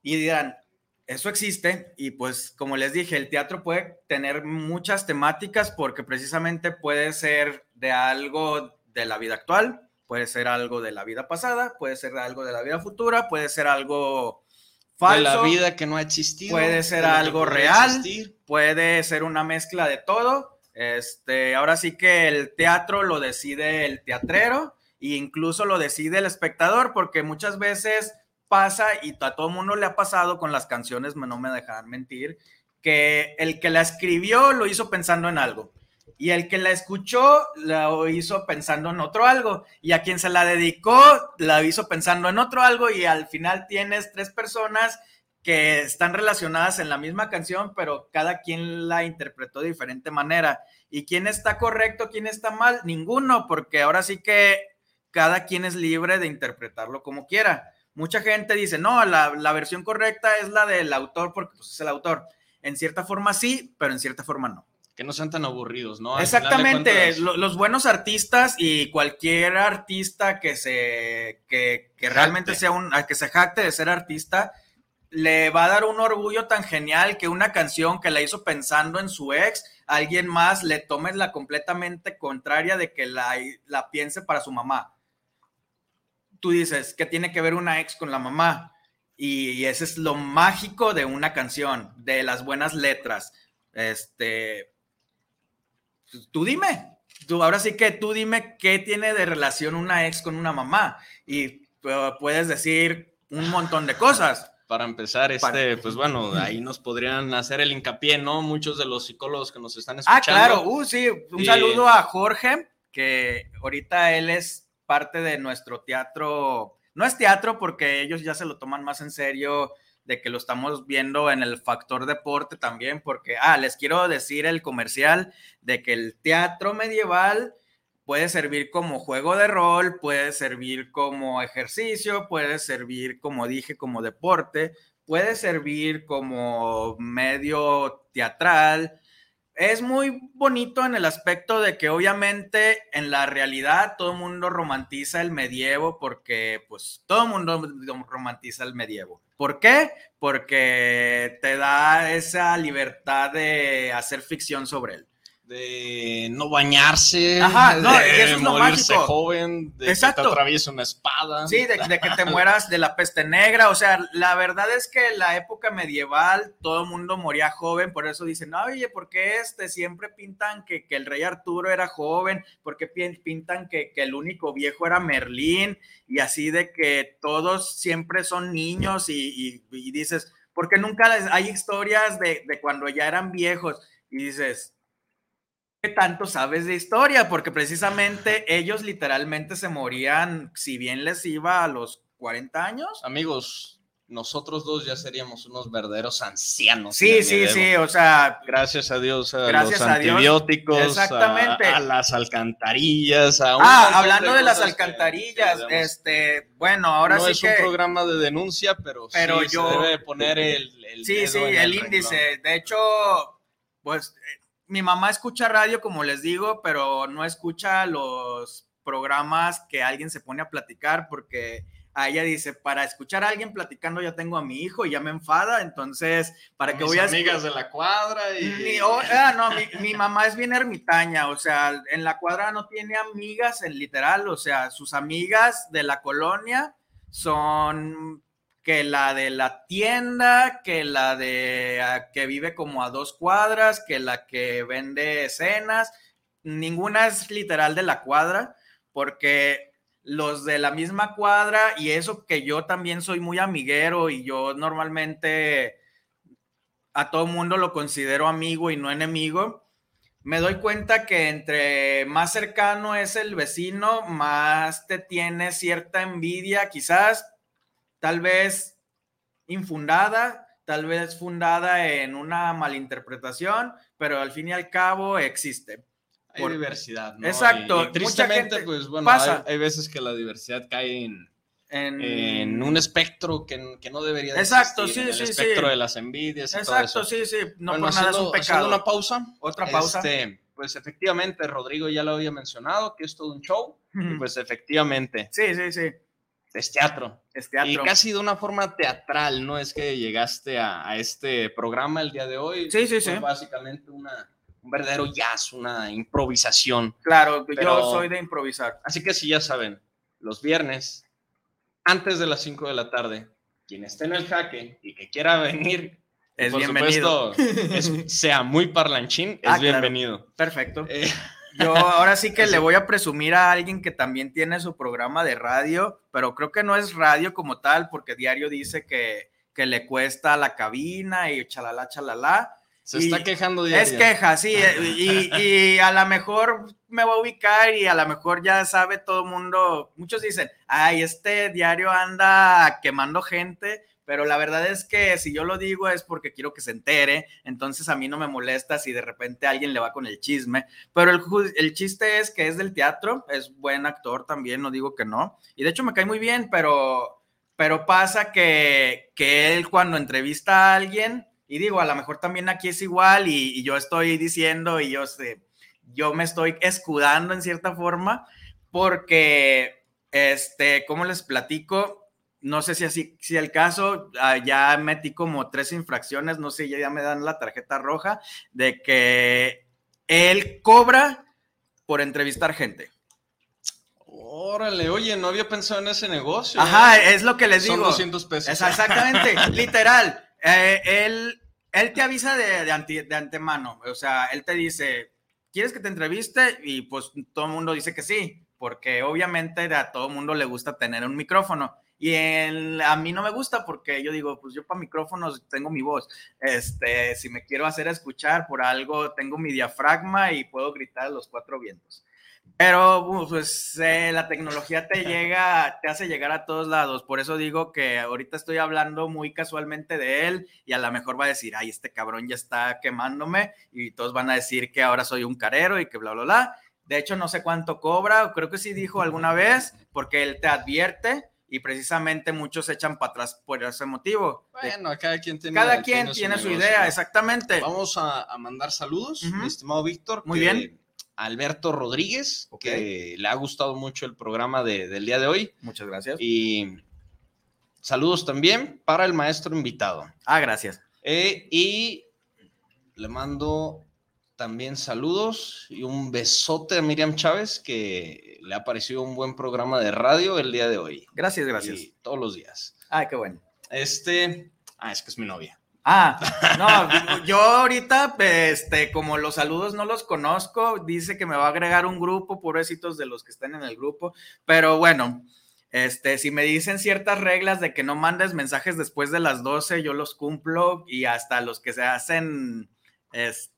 Y dirán, eso existe y pues como les dije, el teatro puede tener muchas temáticas porque precisamente puede ser de algo de la vida actual, puede ser algo de la vida pasada, puede ser algo de la vida futura, puede ser algo falso, de la vida que no ha existido. puede ser algo real. existir. puede ser una mezcla de todo. Este, ahora sí que el teatro lo decide el teatrero e incluso lo decide el espectador, porque muchas veces pasa y a todo mundo le ha pasado con las canciones, no me dejarán mentir, que el que la escribió lo hizo pensando en algo y el que la escuchó lo hizo pensando en otro algo y a quien se la dedicó la hizo pensando en otro algo y al final tienes tres personas que están relacionadas en la misma canción, pero cada quien la interpretó de diferente manera. ¿Y quién está correcto, quién está mal? Ninguno, porque ahora sí que cada quien es libre de interpretarlo como quiera. Mucha gente dice, no, la, la versión correcta es la del autor porque pues, es el autor. En cierta forma sí, pero en cierta forma no. Que no sean tan aburridos, ¿no? Al Exactamente, los buenos artistas y cualquier artista que se que, que realmente sea un que se jacte de ser artista le va a dar un orgullo tan genial que una canción que la hizo pensando en su ex, alguien más le tome la completamente contraria de que la, piense para su mamá. Tú dices, ¿qué tiene que ver una ex con la mamá? Y, y ese es lo mágico de una canción, de las buenas letras. Este, tú dime, tú, ahora sí que tú dime qué tiene de relación una ex con una mamá y uh, puedes decir un montón de cosas. Para empezar, este, pues bueno, [LAUGHS] ahí nos podrían hacer el hincapié, ¿no? Muchos de los psicólogos que nos están Ah, escuchando. claro, uh, sí, un Y- saludo a Jorge, que ahorita él es parte de nuestro teatro, no es teatro porque ellos ya se lo toman más en serio de que lo estamos viendo en el factor deporte también, porque, ah, les quiero decir el comercial de que el teatro medieval puede servir como juego de rol, puede servir como ejercicio, puede servir, como dije, como deporte, puede servir como medio teatral. Es muy bonito en el aspecto de que obviamente en la realidad todo el mundo romantiza el medievo porque pues todo el mundo romantiza el medievo. ¿Por qué? Porque te da esa libertad de hacer ficción sobre él. De no bañarse, Ajá, no, de y eso es lo morirse mágico. joven, de que te atraviese una espada. Sí, de, de que te mueras de la peste negra. O sea, la verdad es que en la época medieval todo el mundo moría joven, por eso dicen, oye, ¿por qué este? Siempre pintan que, que el rey Arturo era joven, porque pintan que, que el único viejo era Merlín, y así de que todos siempre son niños, y, y- y dices, porque nunca hay historias de, de cuando ya eran viejos, y dices, ¿qué tanto sabes de historia? Porque precisamente ellos literalmente se morían, si bien les iba a los 40 años. Amigos, nosotros dos ya seríamos unos verdaderos ancianos. Sí, sí, sí, o sea, Gracias a Dios, a Gracias los a antibióticos, a- Exactamente. A, las alcantarillas. A ah, hablando de las que- alcantarillas, que este, bueno, ahora no sí es que... un programa de denuncia, pero, Pero sí yo- se debe poner el, el Sí, dedo sí, en el, renglón. índice. De hecho, pues eh, mi mamá escucha radio, como les digo, pero no escucha los programas que alguien se pone a platicar porque a ella dice, para escuchar a alguien platicando ya tengo a mi hijo y ya me enfada, entonces, ¿para qué voy a... amigas de la cuadra y... Oh, ah, no, mi, mi mamá es bien ermitaña, o sea, en la cuadra no tiene amigas en literal, o sea, sus amigas de la colonia son que la de la tienda, que la de ah, que vive como a dos cuadras, que la que vende cenas, ninguna es literal de la cuadra, porque los de la misma cuadra y eso que yo también soy muy amiguero y yo normalmente a todo mundo lo considero amigo y no enemigo, me doy cuenta que entre más cercano es el vecino, más te tiene cierta envidia, quizás, tal vez infundada, tal vez fundada en una malinterpretación, pero al fin y al cabo existe. Hay diversidad, ¿no? Exacto. tristemente, pues bueno, pasa. Hay, veces que la diversidad cae en, en, un espectro que, que no debería Exacto, sí, el sí, espectro de las envidias. Exacto, sí, sí. No por nada es un pecado. una pausa. Otra pausa. Este, pues efectivamente, Rodrigo ya lo había mencionado, que es todo un show. Y pues efectivamente. Sí, sí, sí. Es teatro. Es teatro. Y casi de una forma teatral, ¿no? Es que llegaste a, a este programa el día de hoy. Sí, sí, sí. Básicamente una un verdadero jazz, una improvisación. Claro, yo soy de improvisar. Así que si ya saben, los viernes, antes de las 5 de la tarde, quien esté en el jaque y que quiera venir, es bienvenido. sea muy parlanchín, es ah, bienvenido. Perfecto. Eh, yo ahora sí que le voy a presumir a alguien que también tiene su programa de radio, pero creo que no es radio como tal, porque diario dice que, que le cuesta la cabina y chalala, chalala. Se está quejando de Es queja, sí, y, [LAUGHS] a lo mejor me voy a ubicar y a lo mejor ya sabe todo el mundo, muchos dicen, ay, este diario anda quemando gente, pero la verdad es que si yo lo digo es porque quiero que se entere, entonces a mí no me molesta si de repente alguien le va con el chisme, pero el, el chiste es que es del teatro, es buen actor también, no digo que no, y de hecho me cae muy bien, pero, pero pasa que, que él cuando entrevista a alguien, y digo, a lo mejor también aquí es igual y, yo estoy diciendo y yo, sé, yo me estoy escudando en cierta forma porque, este, ¿cómo les platico? No sé si así, si el caso, ah, ya metí como tres infracciones, no sé, ya me dan la tarjeta roja de que él cobra por entrevistar gente. Órale, oye, no había pensado en ese negocio. Ajá, ¿eh? es lo que les digo. Son 200 pesos. exactamente, [LAUGHS] literal. Eh, él él te avisa de, de, antemano, o sea, él te dice, ¿quieres que te entreviste? Y pues todo el mundo dice que sí, porque obviamente a todo el mundo le gusta tener un micrófono. Y a mí no me gusta porque yo digo, pues yo para micrófonos tengo mi voz. Este, si me quiero hacer escuchar por algo, tengo mi diafragma y puedo gritar a los cuatro vientos. Pero pues eh, la tecnología te [LAUGHS] llega, te hace llegar a todos lados. Por eso digo que ahorita estoy hablando muy casualmente de él y a lo mejor va a decir, ay, este cabrón ya está quemándome y todos van a decir que ahora soy un carero y que bla, bla, bla. De hecho, no sé cuánto cobra, creo que sí dijo alguna vez, porque él te advierte y precisamente muchos echan para atrás por ese motivo. Bueno, cada quien tiene, cada quien tiene, su, idea, exactamente. Vamos a, mandar saludos, mi estimado Víctor. Muy bien Alberto Rodríguez, que le ha gustado mucho el programa del día de hoy. Muchas gracias. Y saludos también para el maestro invitado. Ah, gracias. Eh, y le mando también saludos y un besote a Miriam Chávez, que le ha parecido un buen programa de radio el día de hoy. Gracias, gracias. todos los días. Ay, qué bueno. Este, ah, es que es mi novia. Ah, [LAUGHS] no, yo ahorita, este, como los saludos no los conozco, dice que me va a agregar un grupo, pobrecitos de los que están en el grupo, pero bueno, este, si me dicen ciertas reglas de que no mandes mensajes después de las 12, yo los cumplo y hasta los que se hacen, este,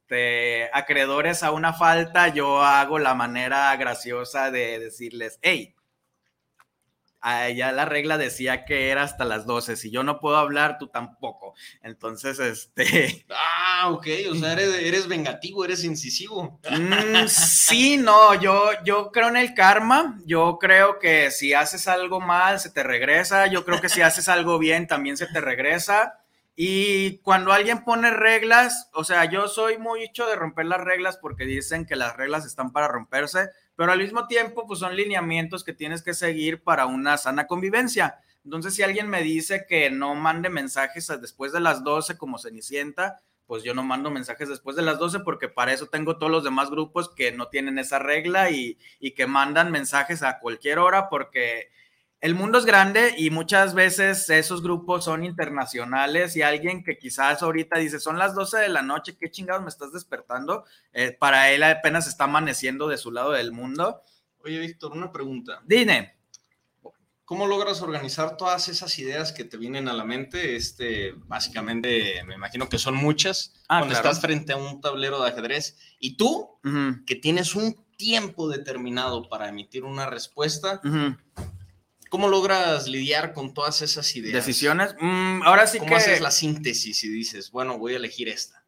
acreedores a una falta, yo hago la manera graciosa de decirles, hey, ya la regla decía que era hasta las 12. Si yo no puedo hablar, tú tampoco. Entonces, este. [LAUGHS] Ah, ok. O sea, eres, vengativo, eres incisivo. Mm, sí, no. Yo, yo creo en el karma. Yo creo que si haces algo mal, se te regresa. Yo creo que si haces algo bien, también se te regresa. Y cuando alguien pone reglas, o sea, yo soy muy hecho de romper las reglas porque dicen que las reglas están para romperse pero al mismo tiempo, pues son lineamientos que tienes que seguir para una sana convivencia. Entonces, si alguien me dice que no mande mensajes después de las 12 como Cenicienta, pues yo no mando mensajes después de las 12 porque para eso tengo todos los demás grupos que no tienen esa regla y, y que mandan mensajes a cualquier hora porque el mundo es grande y muchas veces esos grupos son internacionales y alguien que quizás ahorita dice, son las 12 de la noche, ¿qué chingados me estás despertando? Eh, para él apenas está amaneciendo de su lado del mundo. Oye, Víctor, una pregunta. Dime. ¿Cómo logras organizar todas esas ideas que te vienen a la mente? Este, básicamente, me imagino que son muchas. Ah, cuando claro. estás frente a un tablero de ajedrez y tú, que tienes un tiempo determinado para emitir una respuesta, ujú. ¿Cómo logras lidiar con todas esas ideas? Decisiones. Mm, ahora sí ¿Cómo que haces la síntesis y dices, bueno, voy a elegir esta?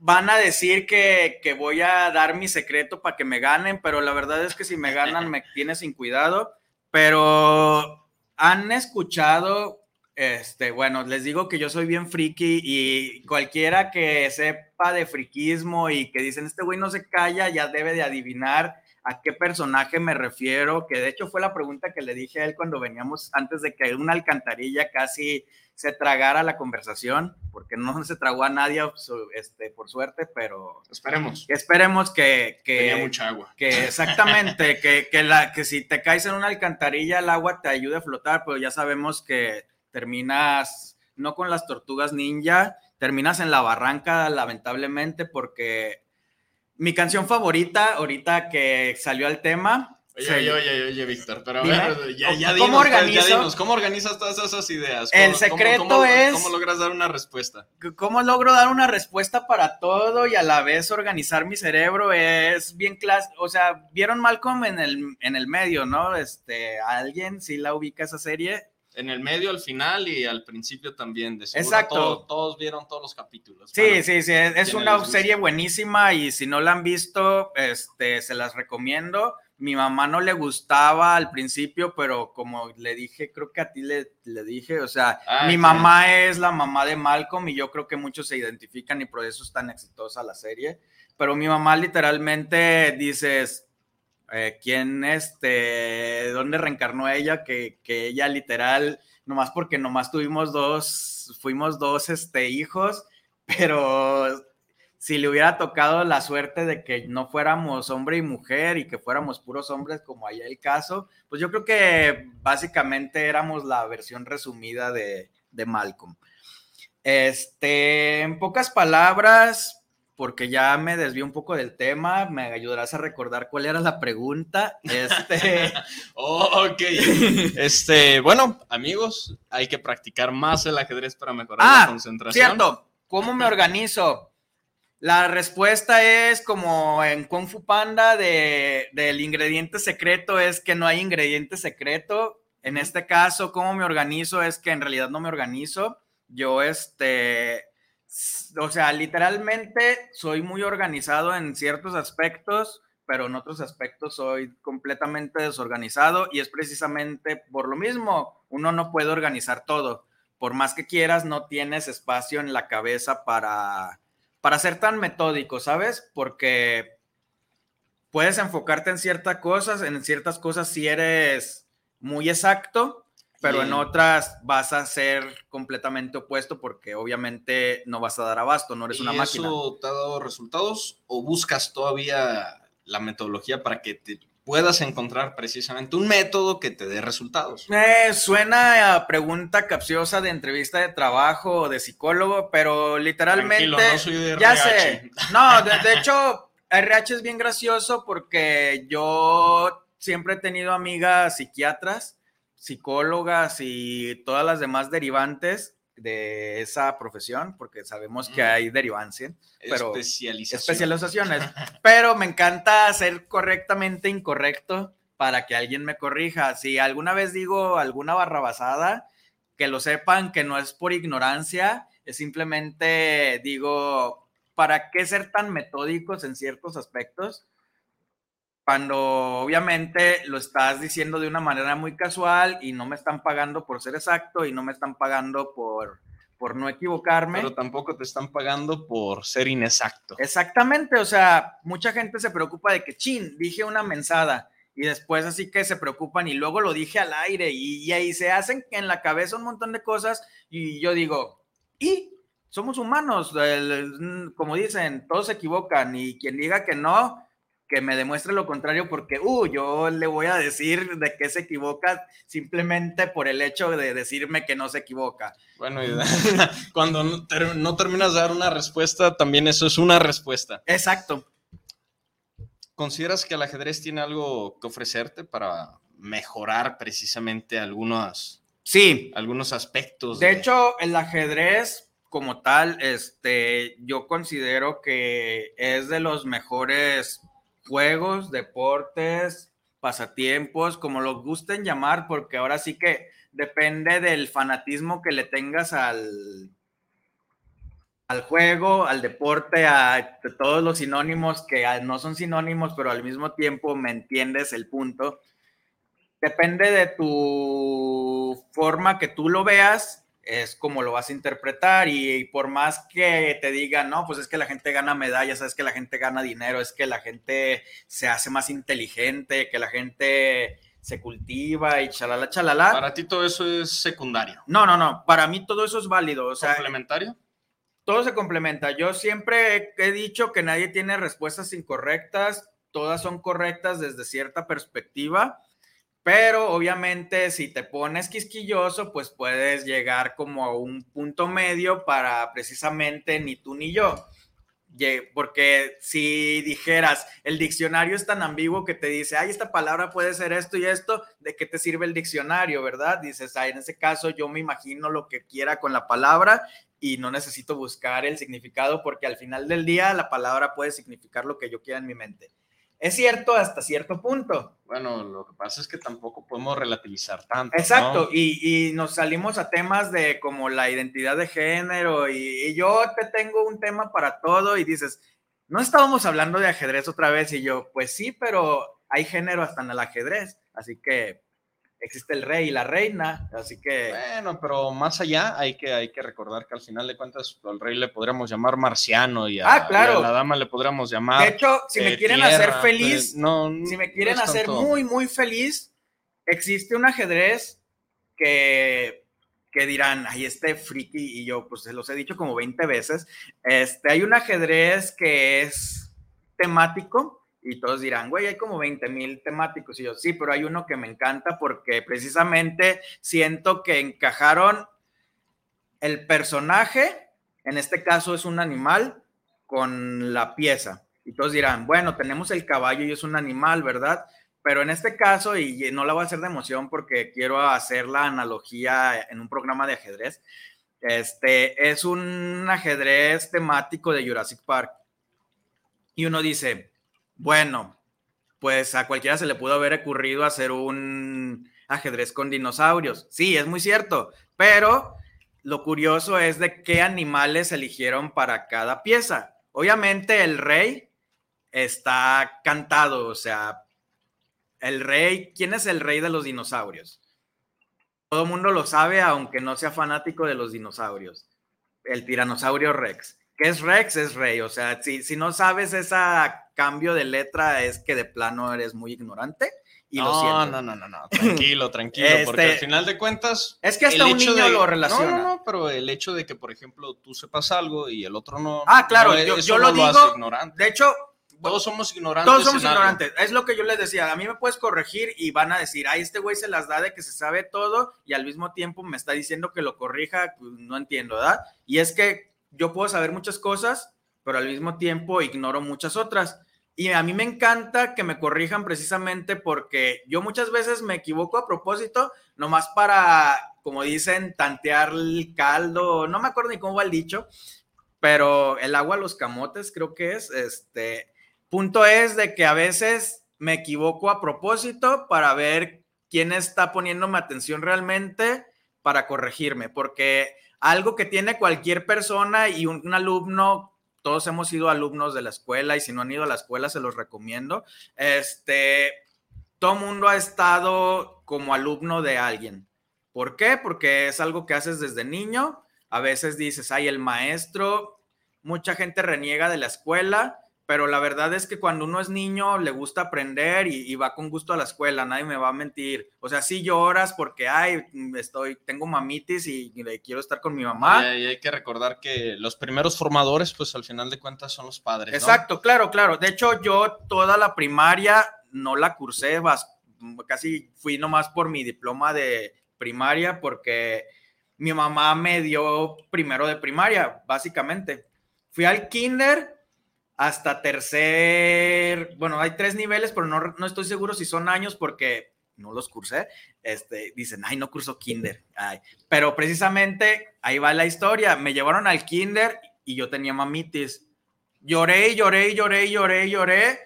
van a decir que, que voy a dar mi secreto para que me ganen, pero la verdad es que si me ganan me [LAUGHS] tiene sin cuidado. Pero han escuchado, este, bueno, les digo que yo soy bien friki y cualquiera que sepa de friquismo y que dicen, este güey no se calla, ya debe de adivinar a qué personaje me refiero, que de hecho fue la pregunta que le dije a él cuando veníamos antes de que una alcantarilla casi se tragara la conversación, porque no se tragó a nadie, este, por suerte, pero Esperemos. esperemos que, que, Tenía mucha agua. que exactamente, [LAUGHS] que, que, la, que si te caes en una alcantarilla, el agua te ayude a flotar, pero ya sabemos que terminas no con las tortugas ninja, terminas en la barranca, lamentablemente, porque mi canción favorita, ahorita que salió al tema, Oye, se- oye, oye, oye, Víctor, pero a ver, ya, ya ¿Cómo dinos, pues, ya organizo? dinos, ¿cómo organizas todas esas ideas? El ¿Cómo- secreto cómo- cómo- es- ¿Cómo logras dar una respuesta? ¿Cómo logro dar una respuesta para todo y a la vez organizar mi cerebro? Es bien clásico. O sea, vieron Malcolm en el, en el medio, ¿no? Este, ¿alguien sí la ubica esa serie? En el medio, al final y al principio también. De Exacto. todo- todos vieron todos los capítulos. Sí, sí, sí. Es, una serie buenísima y si no la han visto, este, se las recomiendo. Mi mamá no le gustaba al principio, pero como le dije, creo que a ti le, le dije, o sea, Ah, mi sí. mamá es la mamá de Malcolm y yo creo que muchos se identifican y por eso es tan exitosa la serie. Pero mi mamá literalmente dices, eh, ¿quién, este, dónde reencarnó ella? Que, que ella literal, nomás porque nomás tuvimos dos, fuimos dos, este, hijos, [LAUGHS] pero si le hubiera tocado la suerte de que no fuéramos hombre y mujer y que fuéramos puros hombres como allá el caso, pues yo creo que básicamente éramos la versión resumida de, de Malcolm. Este, en pocas palabras, porque ya me desvié un poco del tema, me ayudarás a recordar cuál era la pregunta. [LAUGHS] Este, [LAUGHS] Oh, ok. Este, bueno, amigos, hay que practicar más el ajedrez para mejorar la ah, concentración. cierto, ¿cómo me organizo? La respuesta es como en Kung Fu Panda de, del ingrediente secreto es que no hay ingrediente secreto. En este caso, ¿cómo me organizo? Es que en realidad no me organizo. Yo, este, o sea, literalmente soy muy organizado en ciertos aspectos, pero en otros aspectos soy completamente desorganizado y es precisamente por lo mismo, uno no puede organizar todo. Por más que quieras, no tienes espacio en la cabeza para, para ser tan metódico, ¿sabes? Porque puedes enfocarte en ciertas cosas, en ciertas cosas si eres muy exacto, pero en otras vas a ser completamente opuesto porque obviamente no vas a dar abasto, no eres ¿Y una máquina. eso te ha dado resultados o buscas todavía la metodología para que te puedas encontrar precisamente un método que te dé resultados? Eh, suena a pregunta capciosa de entrevista de trabajo o de psicólogo, pero literalmente. No soy de ya sé. No, de, de hecho, RH es bien gracioso porque yo siempre he tenido amigas psiquiatras, psicólogas y todas las demás derivantes de esa profesión, porque sabemos que hay derivancia. Pero- Especialización. especializaciones, pero me encanta ser correctamente incorrecto para que alguien me corrija. Si alguna vez digo alguna barrabasada, que lo sepan que no es por ignorancia, es simplemente digo, ¿para qué ser tan metódicos en ciertos aspectos? Cuando obviamente lo estás diciendo de una manera muy casual y no me están pagando por ser exacto y no me están pagando por, por no equivocarme. Pero tampoco te están pagando por ser inexacto. Exactamente, o sea, mucha gente se preocupa de que, chin, dije una mensada y después así que se preocupan y luego lo dije al aire y, y ahí se hacen en la cabeza un montón de cosas y yo digo, y somos humanos, el- como dicen, todos se equivocan y quien diga que no, que me demuestre lo contrario porque, uh, yo le voy a decir de que se equivoca simplemente por el hecho de decirme que no se equivoca. Bueno, y [LAUGHS] cuando no, no, terminas de dar una respuesta, también eso es una respuesta. Exacto. ¿Consideras que el ajedrez tiene algo que ofrecerte para mejorar precisamente algunos, sí. algunos aspectos? De, de hecho, el ajedrez como tal, este, yo considero que es de los mejores juegos, deportes, pasatiempos, como los gusten llamar, porque ahora sí que depende del fanatismo que le tengas al, al juego, al deporte, a todos los sinónimos que no son sinónimos, pero al mismo tiempo me entiendes el punto. Depende de tu forma que tú lo veas, es como lo vas a interpretar y, por más que te digan, no, pues es que la gente gana medallas, es que la gente gana dinero, es que la gente se hace más inteligente, que la gente se cultiva y chalala, chalala. Para ti todo eso es secundario. No, no, no, para mí todo eso es válido. O sea, ¿Complementario? Todo se complementa. Yo siempre he dicho que nadie tiene respuestas incorrectas, todas son correctas desde cierta perspectiva pero obviamente si te pones quisquilloso, pues puedes llegar como a un punto medio para precisamente ni tú ni yo. Porque si dijeras, el diccionario es tan ambiguo que te dice, ay, esta palabra puede ser esto y esto, ¿de qué te sirve el diccionario, verdad? Dices, ay, en ese caso yo me imagino lo que quiera con la palabra y no necesito buscar el significado porque al final del día la palabra puede significar lo que yo quiera en mi mente. Es cierto hasta cierto punto. Bueno, lo que pasa es que tampoco podemos relativizar tanto. Exacto, y, nos salimos a temas de como la identidad de género y, yo te tengo un tema para todo y dices, no estábamos hablando de ajedrez otra vez y yo, pues sí, pero hay género hasta en el ajedrez, así que existe el rey y la reina, así que... Bueno, pero más allá hay que, hay que recordar que al final de cuentas al rey le podríamos llamar marciano y a, ah, claro. la dama le podríamos llamar... De hecho, si me eh, quieren hacer feliz, no, si me quieren hacer muy, muy feliz, existe un ajedrez que, que dirán, ay, este friki, y yo pues se los he dicho como 20 veces, este, hay un ajedrez que es temático, y todos dirán, güey, hay como 20 mil temáticos. Y yo, sí, pero hay uno que me encanta porque precisamente siento que encajaron el personaje, en este caso es un animal, con la pieza. Y todos dirán, bueno, tenemos el caballo y es un animal, ¿verdad? Pero en este caso, y no la voy a hacer de emoción porque quiero hacer la analogía en un programa de ajedrez, este es un ajedrez temático de Jurassic Park. Y uno dice, bueno, pues a cualquiera se le pudo haber ocurrido hacer un ajedrez con dinosaurios. Sí, es muy cierto, pero lo curioso es de qué animales eligieron para cada pieza. Obviamente el rey está cantado, o sea, el rey, ¿quién es el rey de los dinosaurios? Todo mundo lo sabe, aunque no sea fanático de los dinosaurios. El tiranosaurio Rex. ¿Qué es Rex? Es rey. O sea, si, si no sabes esa cambio de letra es que de plano eres muy ignorante. Y no, no, no, no, no, tranquilo, [LAUGHS] tranquilo, porque al este, final de cuentas. Es que hasta un niño lo relaciona. No, no, no, pero el hecho de que, por ejemplo, tú sepas algo y el otro no. Ah, claro, yo, lo digo. De hecho, todos somos ignorantes. Todos somos ignorantes. Es lo que yo les decía. A mí me puedes corregir y van a decir, ay, este güey se las da de que se sabe todo y al mismo tiempo me está diciendo que lo corrija. Pues, no entiendo, ¿verdad? Y es que yo puedo saber muchas cosas, pero al mismo tiempo ignoro muchas otras. Y a mí me encanta que me corrijan precisamente porque yo muchas veces me equivoco a propósito, nomás para, como dicen, tantear el caldo, no me acuerdo ni cómo va el dicho, pero el agua a los camotes creo que es, este, punto es de que a veces me equivoco a propósito para ver quién está poniéndome atención realmente para corregirme, porque algo que tiene cualquier persona y un alumno todos hemos sido alumnos de la escuela y si no han ido a la escuela se los recomiendo. Este, todo mundo ha estado como alumno de alguien. ¿Por qué? Porque es algo que haces desde niño. A veces dices, ay, el maestro, mucha gente reniega de la escuela, pero la verdad es que cuando uno es niño le gusta aprender y, va con gusto a la escuela, nadie me va a mentir. O sea, sí lloras porque, ay, estoy, tengo mamitis y, quiero estar con mi mamá. Y, hay que recordar que los primeros formadores, pues al final de cuentas son los padres. Exacto, claro, claro. De hecho, yo toda la primaria no la cursé, casi fui nomás por mi diploma de primaria porque mi mamá me dio primero de primaria, básicamente. Fui al kinder hasta tercer, bueno, hay tres niveles, pero no, no estoy seguro si son años porque no los cursé. Este, dicen, ay, no curso kinder. Ay. Pero precisamente ahí va la historia. Me llevaron al kinder y yo tenía mamitis. Lloré, lloré, lloré, lloré, lloré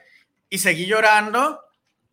y seguí llorando.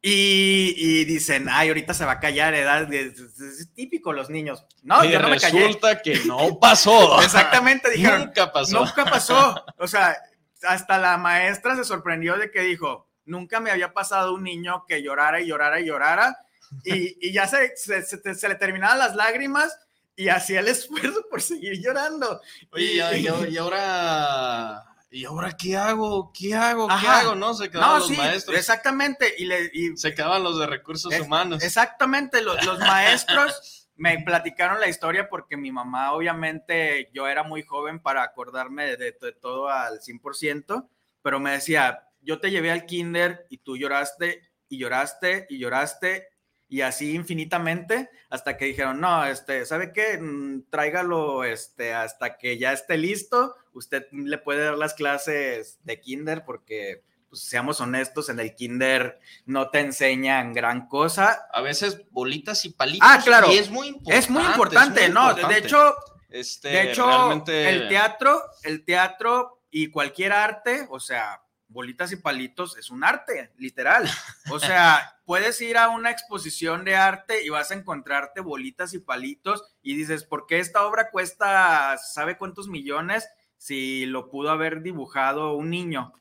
Y, dicen, ay, ahorita se va a callar, edad, es, típico los niños. No, yo no me callé. Resulta que no pasó. [LAUGHS] Exactamente, dijeron. Nunca pasó. Nunca pasó. O sea, hasta la maestra se sorprendió de que dijo, nunca me había pasado un niño que llorara y llorara y llorara y, ya se, se, le terminaban las lágrimas y hacía el esfuerzo por seguir llorando. Oye, y, ahora... ¿Y ahora qué hago? ¿Qué hago? ¿Qué hago? ¿No? Se quedaban los maestros. Exactamente. Y, le, se quedaban los de recursos humanos. Exactamente. Los, los maestros [LAUGHS] me platicaron la historia porque mi mamá, obviamente, yo era muy joven para acordarme de, todo al 100%, pero me decía, yo te llevé al kinder y tú lloraste y lloraste y lloraste y así infinitamente hasta que dijeron, no, este, ¿sabe qué? Mm, tráigalo este, hasta que ya esté listo, usted le puede dar las clases de kinder porque pues seamos honestos, en el kinder no te enseñan gran cosa. A veces bolitas y palitos. Ah, claro. Y es muy importante. Es muy importante, ¿no? De hecho, este, de hecho el teatro, el teatro y cualquier arte, o sea, bolitas y palitos es un arte, literal. O [LAUGHS] sea, puedes ir a una exposición de arte y vas a encontrarte bolitas y palitos y dices, ¿por qué esta obra cuesta, sabe cuántos millones? Si lo pudo haber dibujado un niño.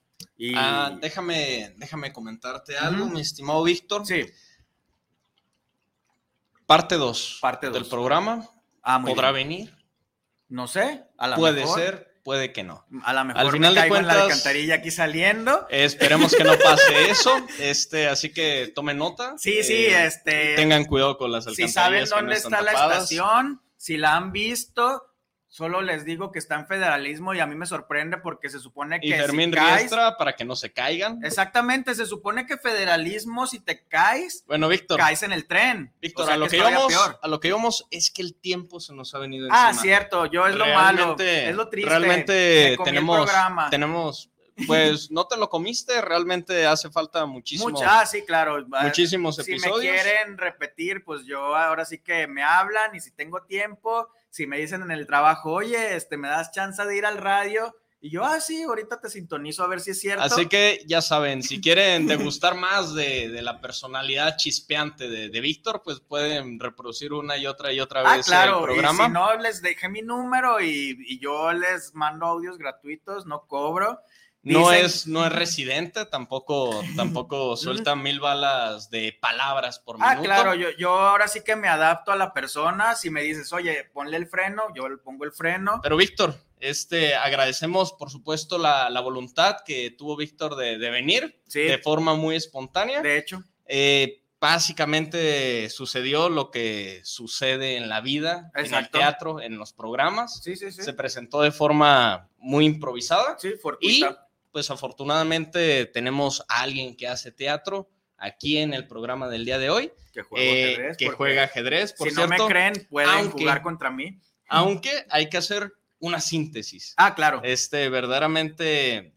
Ah, déjame, déjame comentarte algo, mi estimado Víctor. Sí. Parte 2 Parte del programa. Ah, ¿Podrá venir? No sé. A puede ser, puede que no. A lo mejor Al final me de cuentas, la alcantarilla aquí saliendo. Esperemos que no [LAUGHS] pase eso. Este, así que tomen nota. Sí, sí, eh, este. Tengan cuidado con las alcantarillas. Si saben dónde está la estación, si la han visto, Solo les digo que está en federalismo y a mí me sorprende porque se supone que. Y Fermín Riestra para que no se caigan. Exactamente, se supone que federalismo, si te caes. Bueno, Víctor. Caes en el tren. Víctor, a, lo que íbamos, a lo que íbamos es que el tiempo se nos ha venido ah, encima. Ah, cierto, yo es lo malo. Es lo triste. Realmente tenemos. Tenemos pues no te lo comiste, realmente hace falta muchísimo. Mucha, ah, sí, claro. Muchísimos episodios. Si me quieren repetir, pues yo ahora sí que me hablan y si tengo tiempo, si me dicen en el trabajo, oye, este, me das chance de ir al radio. Y yo, ah, sí, ahorita te sintonizo a ver si es cierto. Así que ya saben, si quieren [LAUGHS] degustar más de, de la personalidad chispeante de, de, Víctor, pues pueden reproducir una y otra y otra ah, vez claro, el programa. Y si no, les dejé mi número y, y yo les mando audios gratuitos, no cobro. No es, [LAUGHS] no es residente, tampoco, tampoco [LAUGHS] suelta mil balas de palabras por ah, minuto. Ah, claro, yo, yo ahora sí que me adapto a la persona. Si me dices, oye, ponle el freno, yo le pongo el freno. Pero Víctor, este, agradecemos por supuesto la, voluntad que tuvo Víctor de, venir de forma muy espontánea. De hecho. Eh, básicamente sucedió lo que sucede en la vida, en el teatro, en los programas. Sí, sí, sí. Se presentó de forma muy improvisada. Sí, Y pues afortunadamente tenemos a alguien que hace teatro aquí en el programa del día de hoy. Que juega eh, ajedrez. Que juega ajedrez, por si no me creen, pueden jugar contra mí. Aunque hay que hacer una síntesis. Ah, claro. Este, verdaderamente,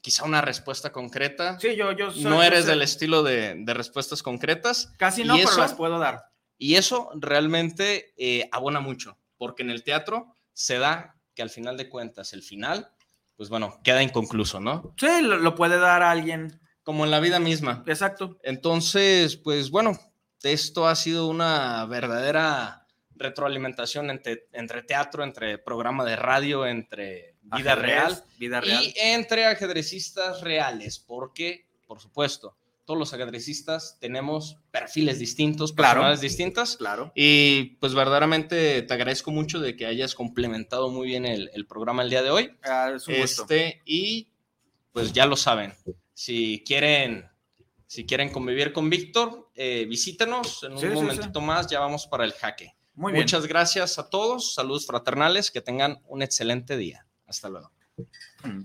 quizá una respuesta concreta. Sí, yo, yo No eres del estilo de, respuestas concretas. Casi no, pero las puedo dar. Y eso realmente eh, abona mucho, porque en el teatro se da que al final de cuentas, el final pues bueno, queda inconcluso, ¿no? Sí, lo, puede dar alguien. Como en la vida misma. Exacto. Entonces, pues bueno, esto ha sido una verdadera retroalimentación entre, entre teatro, entre programa de radio, entre vida real, vida real y entre ajedrecistas reales, porque, por supuesto, todos los ajedrecistas tenemos perfiles distintos, personalidades distintas. Claro. Y pues verdaderamente te agradezco mucho de que hayas complementado muy bien el, programa el día de hoy. Ah, es un este, Y pues ya lo saben. Si quieren, si quieren convivir con Víctor, eh, visítenos en un momentito más, ya vamos para el jaque. Muy bien. Muchas gracias a todos, saludos fraternales, que tengan un excelente día. Hasta luego. Mm.